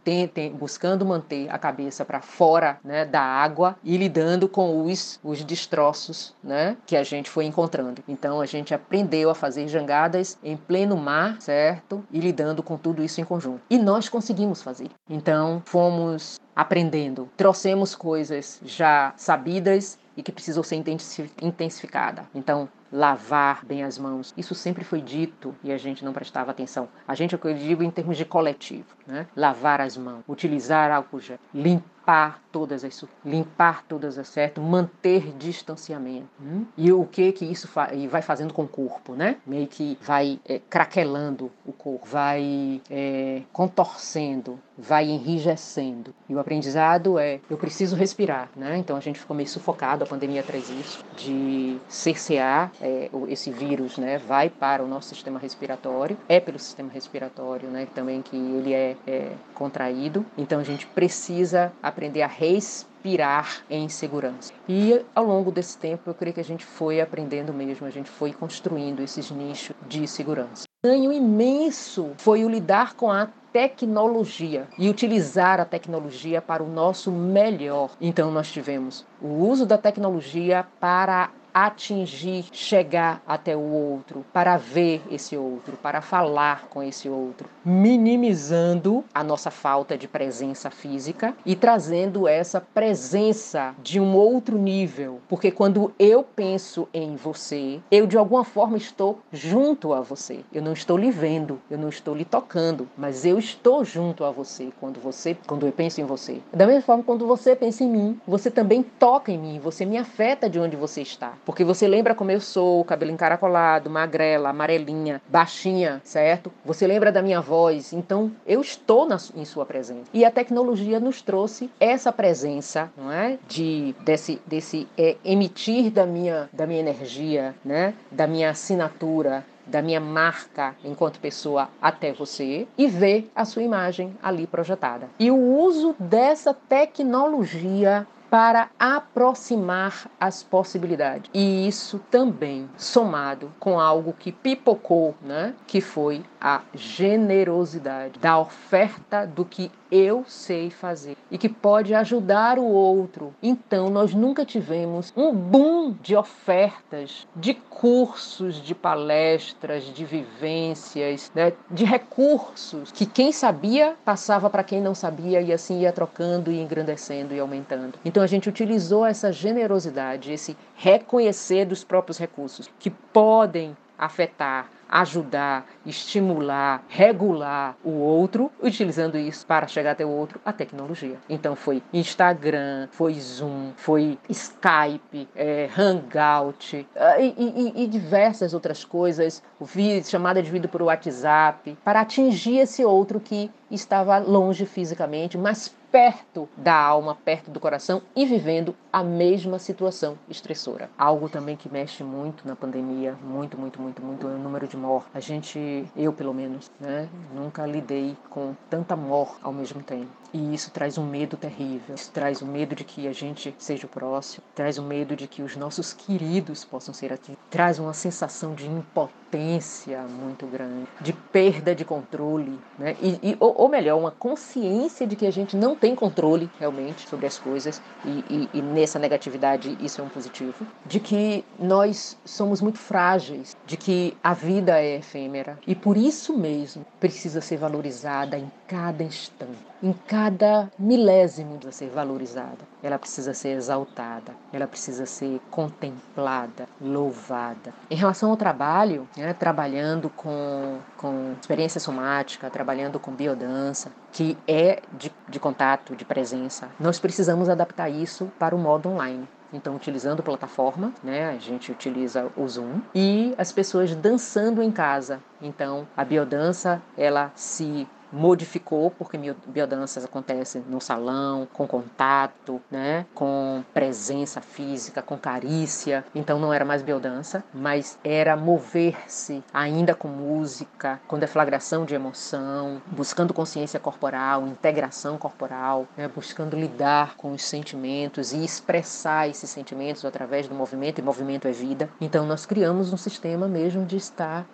tem, buscando manter a cabeça para fora né, da água e lidando com os, os destroços né, que a gente foi encontrando. Então a gente aprendeu a fazer jangadas em pleno mar, certo? E lidando com tudo isso em conjunto. E nós conseguimos fazer. Então fomos aprendendo, trouxemos coisas já sabidas e que precisou ser intensificada. Então, lavar bem as mãos. Isso sempre foi dito e a gente não prestava atenção. A gente, é o que eu digo em termos de coletivo, né? Lavar as mãos, utilizar álcool gel, limpar todas as limpar todas as certo, manter distanciamento. Hum? E o que que isso fa e vai fazendo com o corpo, né? Meio que vai é, craquelando o corpo, vai é, contorcendo, vai enrijecendo. E o aprendizado é, eu preciso respirar, né? Então a gente ficou meio sufocado, a pandemia traz isso, de cercear é, esse vírus, né? Vai para o nosso sistema respiratório, é pelo sistema respiratório, né? Também que ele é, é contraído. Então a gente precisa aprender a respirar em segurança. E ao longo desse tempo, eu creio que a gente foi aprendendo mesmo, a gente foi construindo esses nichos de segurança. Ganho imenso foi o lidar com a tecnologia e utilizar a tecnologia para o nosso melhor. Então, nós tivemos o uso da tecnologia para atingir, chegar até o outro, para ver esse outro, para falar com esse outro, minimizando a nossa falta de presença física e trazendo essa presença de um outro nível, porque quando eu penso em você, eu de alguma forma estou junto a você. Eu não estou lhe vendo, eu não estou lhe tocando, mas eu estou junto a você quando você, quando eu penso em você. Da mesma forma quando você pensa em mim, você também toca em mim, você me afeta de onde você está. Porque você lembra como eu sou, cabelo encaracolado, magrela, amarelinha, baixinha, certo? Você lembra da minha voz. Então, eu estou na, em sua presença. E a tecnologia nos trouxe essa presença, não é? De desse desse é, emitir da minha da minha energia, né? Da minha assinatura, da minha marca enquanto pessoa até você e ver a sua imagem ali projetada. E o uso dessa tecnologia para aproximar as possibilidades. E isso também somado com algo que pipocou, né? Que foi a generosidade da oferta do que eu sei fazer e que pode ajudar o outro. Então, nós nunca tivemos um boom de ofertas, de cursos, de palestras, de vivências, né, de recursos que quem sabia passava para quem não sabia e assim ia trocando e engrandecendo e aumentando. Então, a gente utilizou essa generosidade, esse reconhecer dos próprios recursos que podem afetar ajudar, estimular, regular o outro, utilizando isso para chegar até o outro, a tecnologia. Então foi Instagram, foi Zoom, foi Skype, é, Hangout é, e, e, e, diversas outras coisas, chamada de vídeo por WhatsApp, para atingir esse outro que estava longe fisicamente, mas perto da alma, perto do coração e vivendo a mesma situação estressora. Algo também que mexe muito na pandemia, muito, muito, muito, muito, é o número de mortes. A gente, eu pelo menos, né, nunca lidei com tanta morte ao mesmo tempo. E isso traz um medo terrível. Isso traz o um medo de que a gente seja o próximo, traz o um medo de que os nossos queridos possam ser atingidos, traz uma sensação de impotência muito grande, de perda de controle, né? E, e ou, ou, melhor, uma consciência de que a gente não tem controle realmente sobre as coisas e, e, e nessa negatividade isso é um positivo, de que nós somos muito frágeis, de que a vida é efêmera e por isso mesmo precisa ser valorizada em cada instante em cada milésimo de ser valorizada. Ela precisa ser exaltada, ela precisa ser contemplada, louvada. Em relação ao trabalho, né, trabalhando com, com experiência somática, trabalhando com biodança, que é de, de contato, de presença, nós precisamos adaptar isso para o modo online. Então, utilizando plataforma, né, a gente utiliza o Zoom e as pessoas dançando em casa. Então, a biodança ela se modificou porque biodanças acontecem no salão, com contato, né, com presença física, com carícia. Então não era mais biodança, mas era mover-se ainda com música, com deflagração de emoção, buscando consciência corporal, integração corporal, né, buscando lidar com os sentimentos e expressar esses sentimentos através do movimento, e movimento é vida. Então nós criamos um sistema mesmo de estar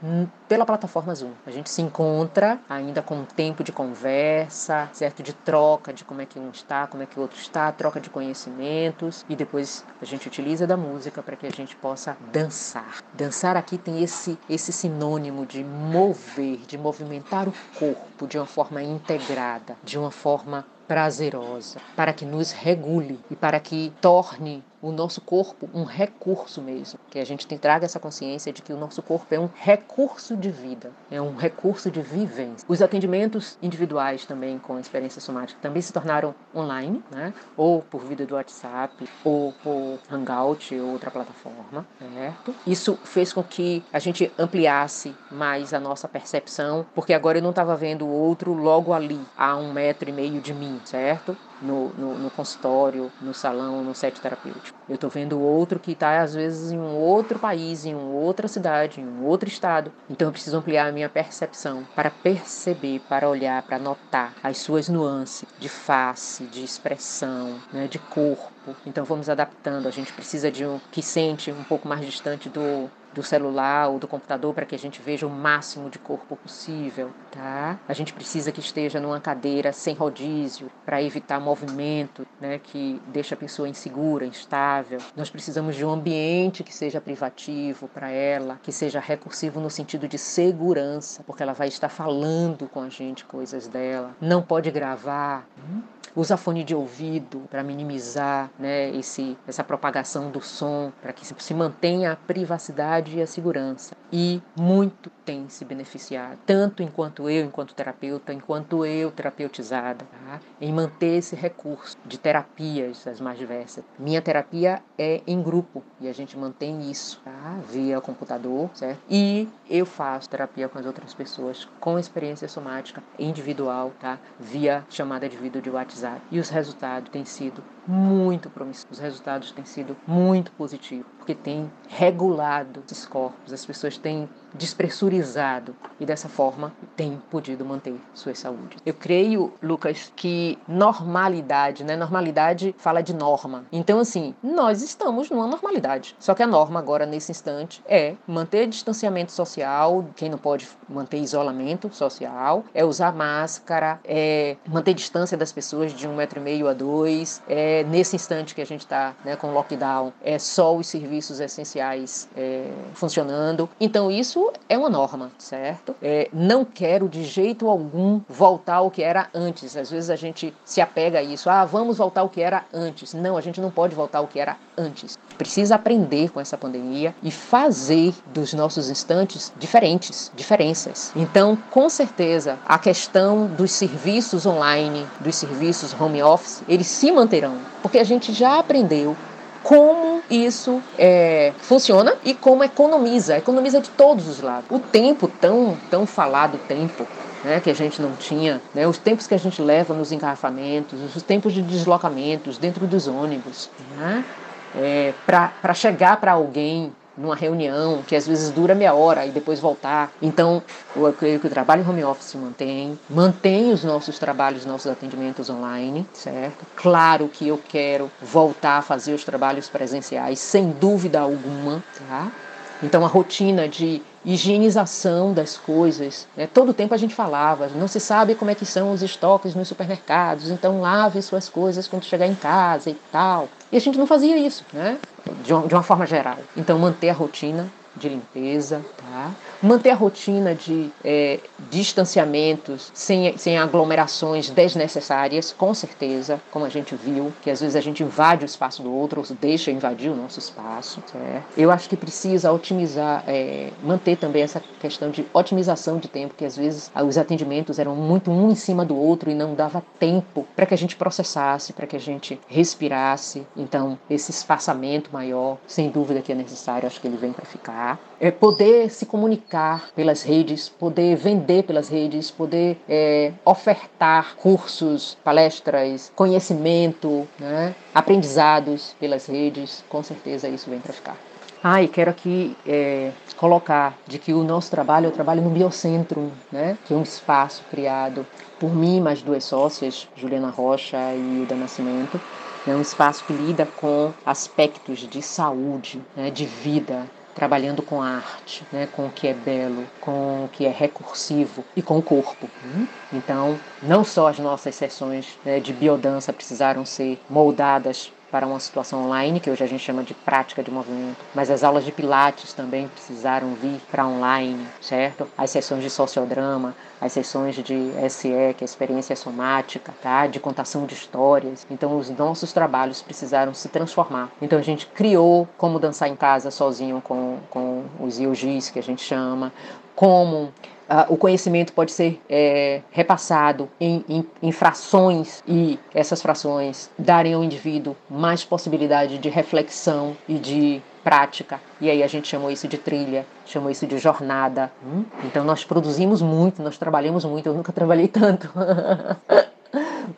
pela plataforma Zoom. A gente se encontra ainda com tempo tempo de conversa, certo? De troca de como é que um está, como é que o outro está, troca de conhecimentos e depois a gente utiliza da música para que a gente possa dançar. Dançar aqui tem esse esse sinônimo de mover, de movimentar o corpo de uma forma integrada, de uma forma prazerosa, para que nos regule e para que torne o nosso corpo um recurso mesmo, que a gente tem, traga essa consciência de que o nosso corpo é um recurso de vida, é um recurso de vivência. Os atendimentos individuais também com experiência somática também se tornaram online, né? ou por vídeo do WhatsApp, ou por Hangout ou outra plataforma, certo? Isso fez com que a gente ampliasse mais a nossa percepção, porque agora eu não estava vendo o outro logo ali, a um metro e meio de mim, certo? No, no, no, consultório, no salão, no set terapêutico. Eu estou vendo outro que está, às vezes, em um outro país, em uma outra cidade, em um outro estado. Então, eu preciso ampliar a minha percepção para perceber, para olhar, para notar as suas nuances de face, de expressão, né, de corpo. Então, vamos adaptando. A gente precisa de um que sente um pouco mais distante do do celular ou do computador para que a gente veja o máximo de corpo possível, tá? A gente precisa que esteja numa cadeira sem rodízio para evitar movimento, né, que deixa a pessoa insegura, instável. Nós precisamos de um ambiente que seja privativo para ela, que seja recursivo no sentido de segurança, porque ela vai estar falando com a gente coisas dela. Não pode gravar. Usa fone de ouvido para minimizar né, esse, essa propagação do som, para que se mantenha a privacidade e a segurança. E muito tem se beneficiado, tanto enquanto eu, enquanto terapeuta, enquanto eu terapeutizada, tá? em manter esse recurso de terapias as mais diversas. Minha terapia é em grupo e a gente mantém isso tá? via computador, certo? E eu faço terapia com as outras pessoas com experiência somática individual, tá? Via chamada de vídeo de WhatsApp. E os resultados têm sido muito promissores. Os resultados têm sido muito positivos, porque tem regulado esses corpos, as pessoas têm despressurizado e dessa forma têm podido manter sua saúde. Eu creio, Lucas, que normalidade, né? Normalidade fala de norma. Então, assim, nós estamos numa normalidade. Só que a norma agora, nesse instante, é manter distanciamento social, quem não pode manter isolamento social, é usar máscara, é manter distância das pessoas de um metro e meio a dois, é nesse instante que a gente está né, com lockdown, é só os serviços essenciais é, funcionando. Então, isso é uma norma, certo? É, não quero de jeito algum voltar ao que era antes. Às vezes a gente se apega a isso. Ah, vamos voltar ao que era antes. Não, a gente não pode voltar ao que era antes. Precisa aprender com essa pandemia e fazer dos nossos instantes diferentes, diferenças. Então, com certeza, a questão dos serviços online, dos serviços home office, eles se manterão, porque a gente já aprendeu como isso é, funciona e como economiza, economiza de todos os lados. O tempo tão tão falado tempo né, que a gente não tinha, né, os tempos que a gente leva nos engarrafamentos, os tempos de deslocamentos dentro dos ônibus, né, é, para chegar para alguém numa reunião que às vezes dura meia hora e depois voltar. Então, eu creio que o trabalho em home office mantém, mantém os nossos trabalhos, nossos atendimentos online, certo? Claro que eu quero voltar a fazer os trabalhos presenciais, sem dúvida alguma, tá? Então, a rotina de higienização das coisas. Né? Todo tempo a gente falava, não se sabe como é que são os estoques nos supermercados, então lave suas coisas quando chegar em casa e tal. E a gente não fazia isso, né? de uma, de uma forma geral. Então, manter a rotina de limpeza, tá? manter a rotina de é, distanciamentos sem, sem aglomerações desnecessárias, com certeza, como a gente viu, que às vezes a gente invade o espaço do outro ou deixa invadir o nosso espaço. Certo? Eu acho que precisa otimizar, é, manter também essa questão de otimização de tempo, que às vezes os atendimentos eram muito um em cima do outro e não dava tempo para que a gente processasse, para que a gente respirasse. Então, esse espaçamento maior, sem dúvida que é necessário, acho que ele vem para ficar. É poder se comunicar pelas redes, poder vender pelas redes, poder é, ofertar cursos, palestras, conhecimento, né? aprendizados pelas redes, com certeza isso vem para ficar. Ah, e quero aqui é, colocar de que o nosso trabalho é o trabalho no Biocentro, né? que é um espaço criado por mim e mais duas sócias, Juliana Rocha e Hilda Nascimento. É um espaço que lida com aspectos de saúde, né? de vida, trabalhando com a arte, né, com o que é belo, com o que é recursivo e com o corpo. Então, não só as nossas sessões né, de biodança precisaram ser moldadas para uma situação online, que hoje a gente chama de prática de movimento, mas as aulas de pilates também precisaram vir para online, certo? As sessões de sociodrama, as sessões de SE, que é experiência somática, tá? De contação de histórias. Então os nossos trabalhos precisaram se transformar. Então a gente criou como dançar em casa sozinho com, com os yogis, que a gente chama, como O conhecimento pode ser é, repassado em, em, em, frações e essas frações darem ao indivíduo mais possibilidade de reflexão e de prática. E aí a gente chamou isso de trilha, chamou isso de jornada. Hum? Então nós produzimos muito, nós trabalhamos muito. Eu nunca trabalhei tanto.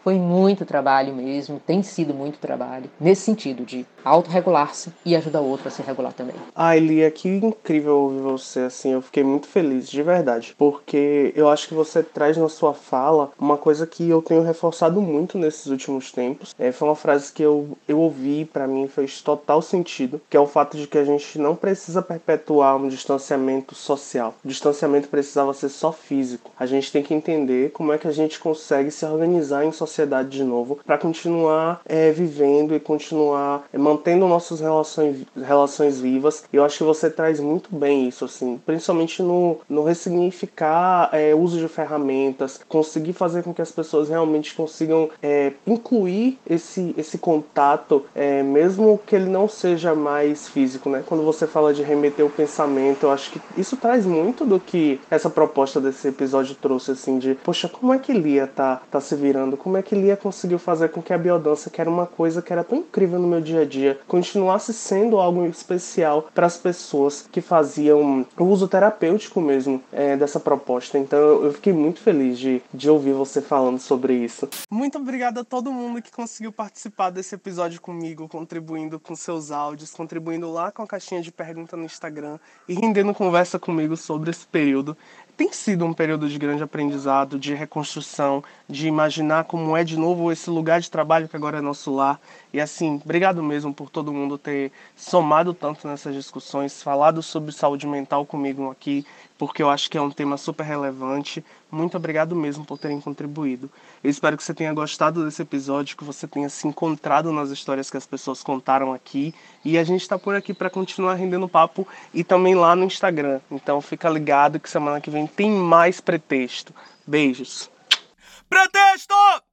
Foi muito trabalho mesmo, tem sido muito trabalho, nesse sentido de autorregular-se e ajudar o outro a se regular também. Ai, Lia, que incrível ouvir você, assim, eu fiquei muito feliz, de verdade, porque eu acho que você traz na sua fala uma coisa que eu tenho reforçado muito nesses últimos tempos. É, foi uma frase que eu, eu ouvi, para mim fez total sentido, que é o fato de que a gente não precisa perpetuar um distanciamento social. O distanciamento precisava ser só físico. A gente tem que entender como é que a gente consegue se organizar em sociedade de novo para continuar é, vivendo e continuar é, mantendo nossas relações, relações vivas. E eu acho que você traz muito bem isso, assim, principalmente no, no ressignificar é, uso de ferramentas, conseguir fazer com que as pessoas realmente consigam é, incluir esse, esse contato, é, mesmo que ele não seja mais físico, né? Quando você fala de remeter o pensamento, eu acho que isso traz muito do que essa proposta desse episódio trouxe, assim, de, poxa, como é que Lia tá, tá se virando? Como é que Lia conseguiu fazer com que a biodança, que era uma coisa que era tão incrível no meu dia a dia, continuasse sendo algo especial para as pessoas que faziam o uso terapêutico mesmo é, dessa proposta. Então eu fiquei muito feliz de, de ouvir você falando sobre isso. Muito obrigado a todo mundo que conseguiu participar desse episódio comigo, contribuindo com seus áudios, contribuindo lá com a caixinha de pergunta no Instagram e rendendo conversa comigo sobre esse período tem sido um período de grande aprendizado, de reconstrução, de imaginar como é de novo esse lugar de trabalho que agora é nosso lar. E assim, obrigado mesmo por todo mundo ter somado tanto nessas discussões, falado sobre saúde mental comigo aqui, porque eu acho que é um tema super relevante. Muito obrigado mesmo por terem contribuído. Eu espero que você tenha gostado desse episódio, que você tenha se encontrado nas histórias que as pessoas contaram aqui. E a gente está por aqui para continuar rendendo papo e também lá no Instagram. Então fica ligado que semana que vem tem mais pretexto. Beijos. Pretexto!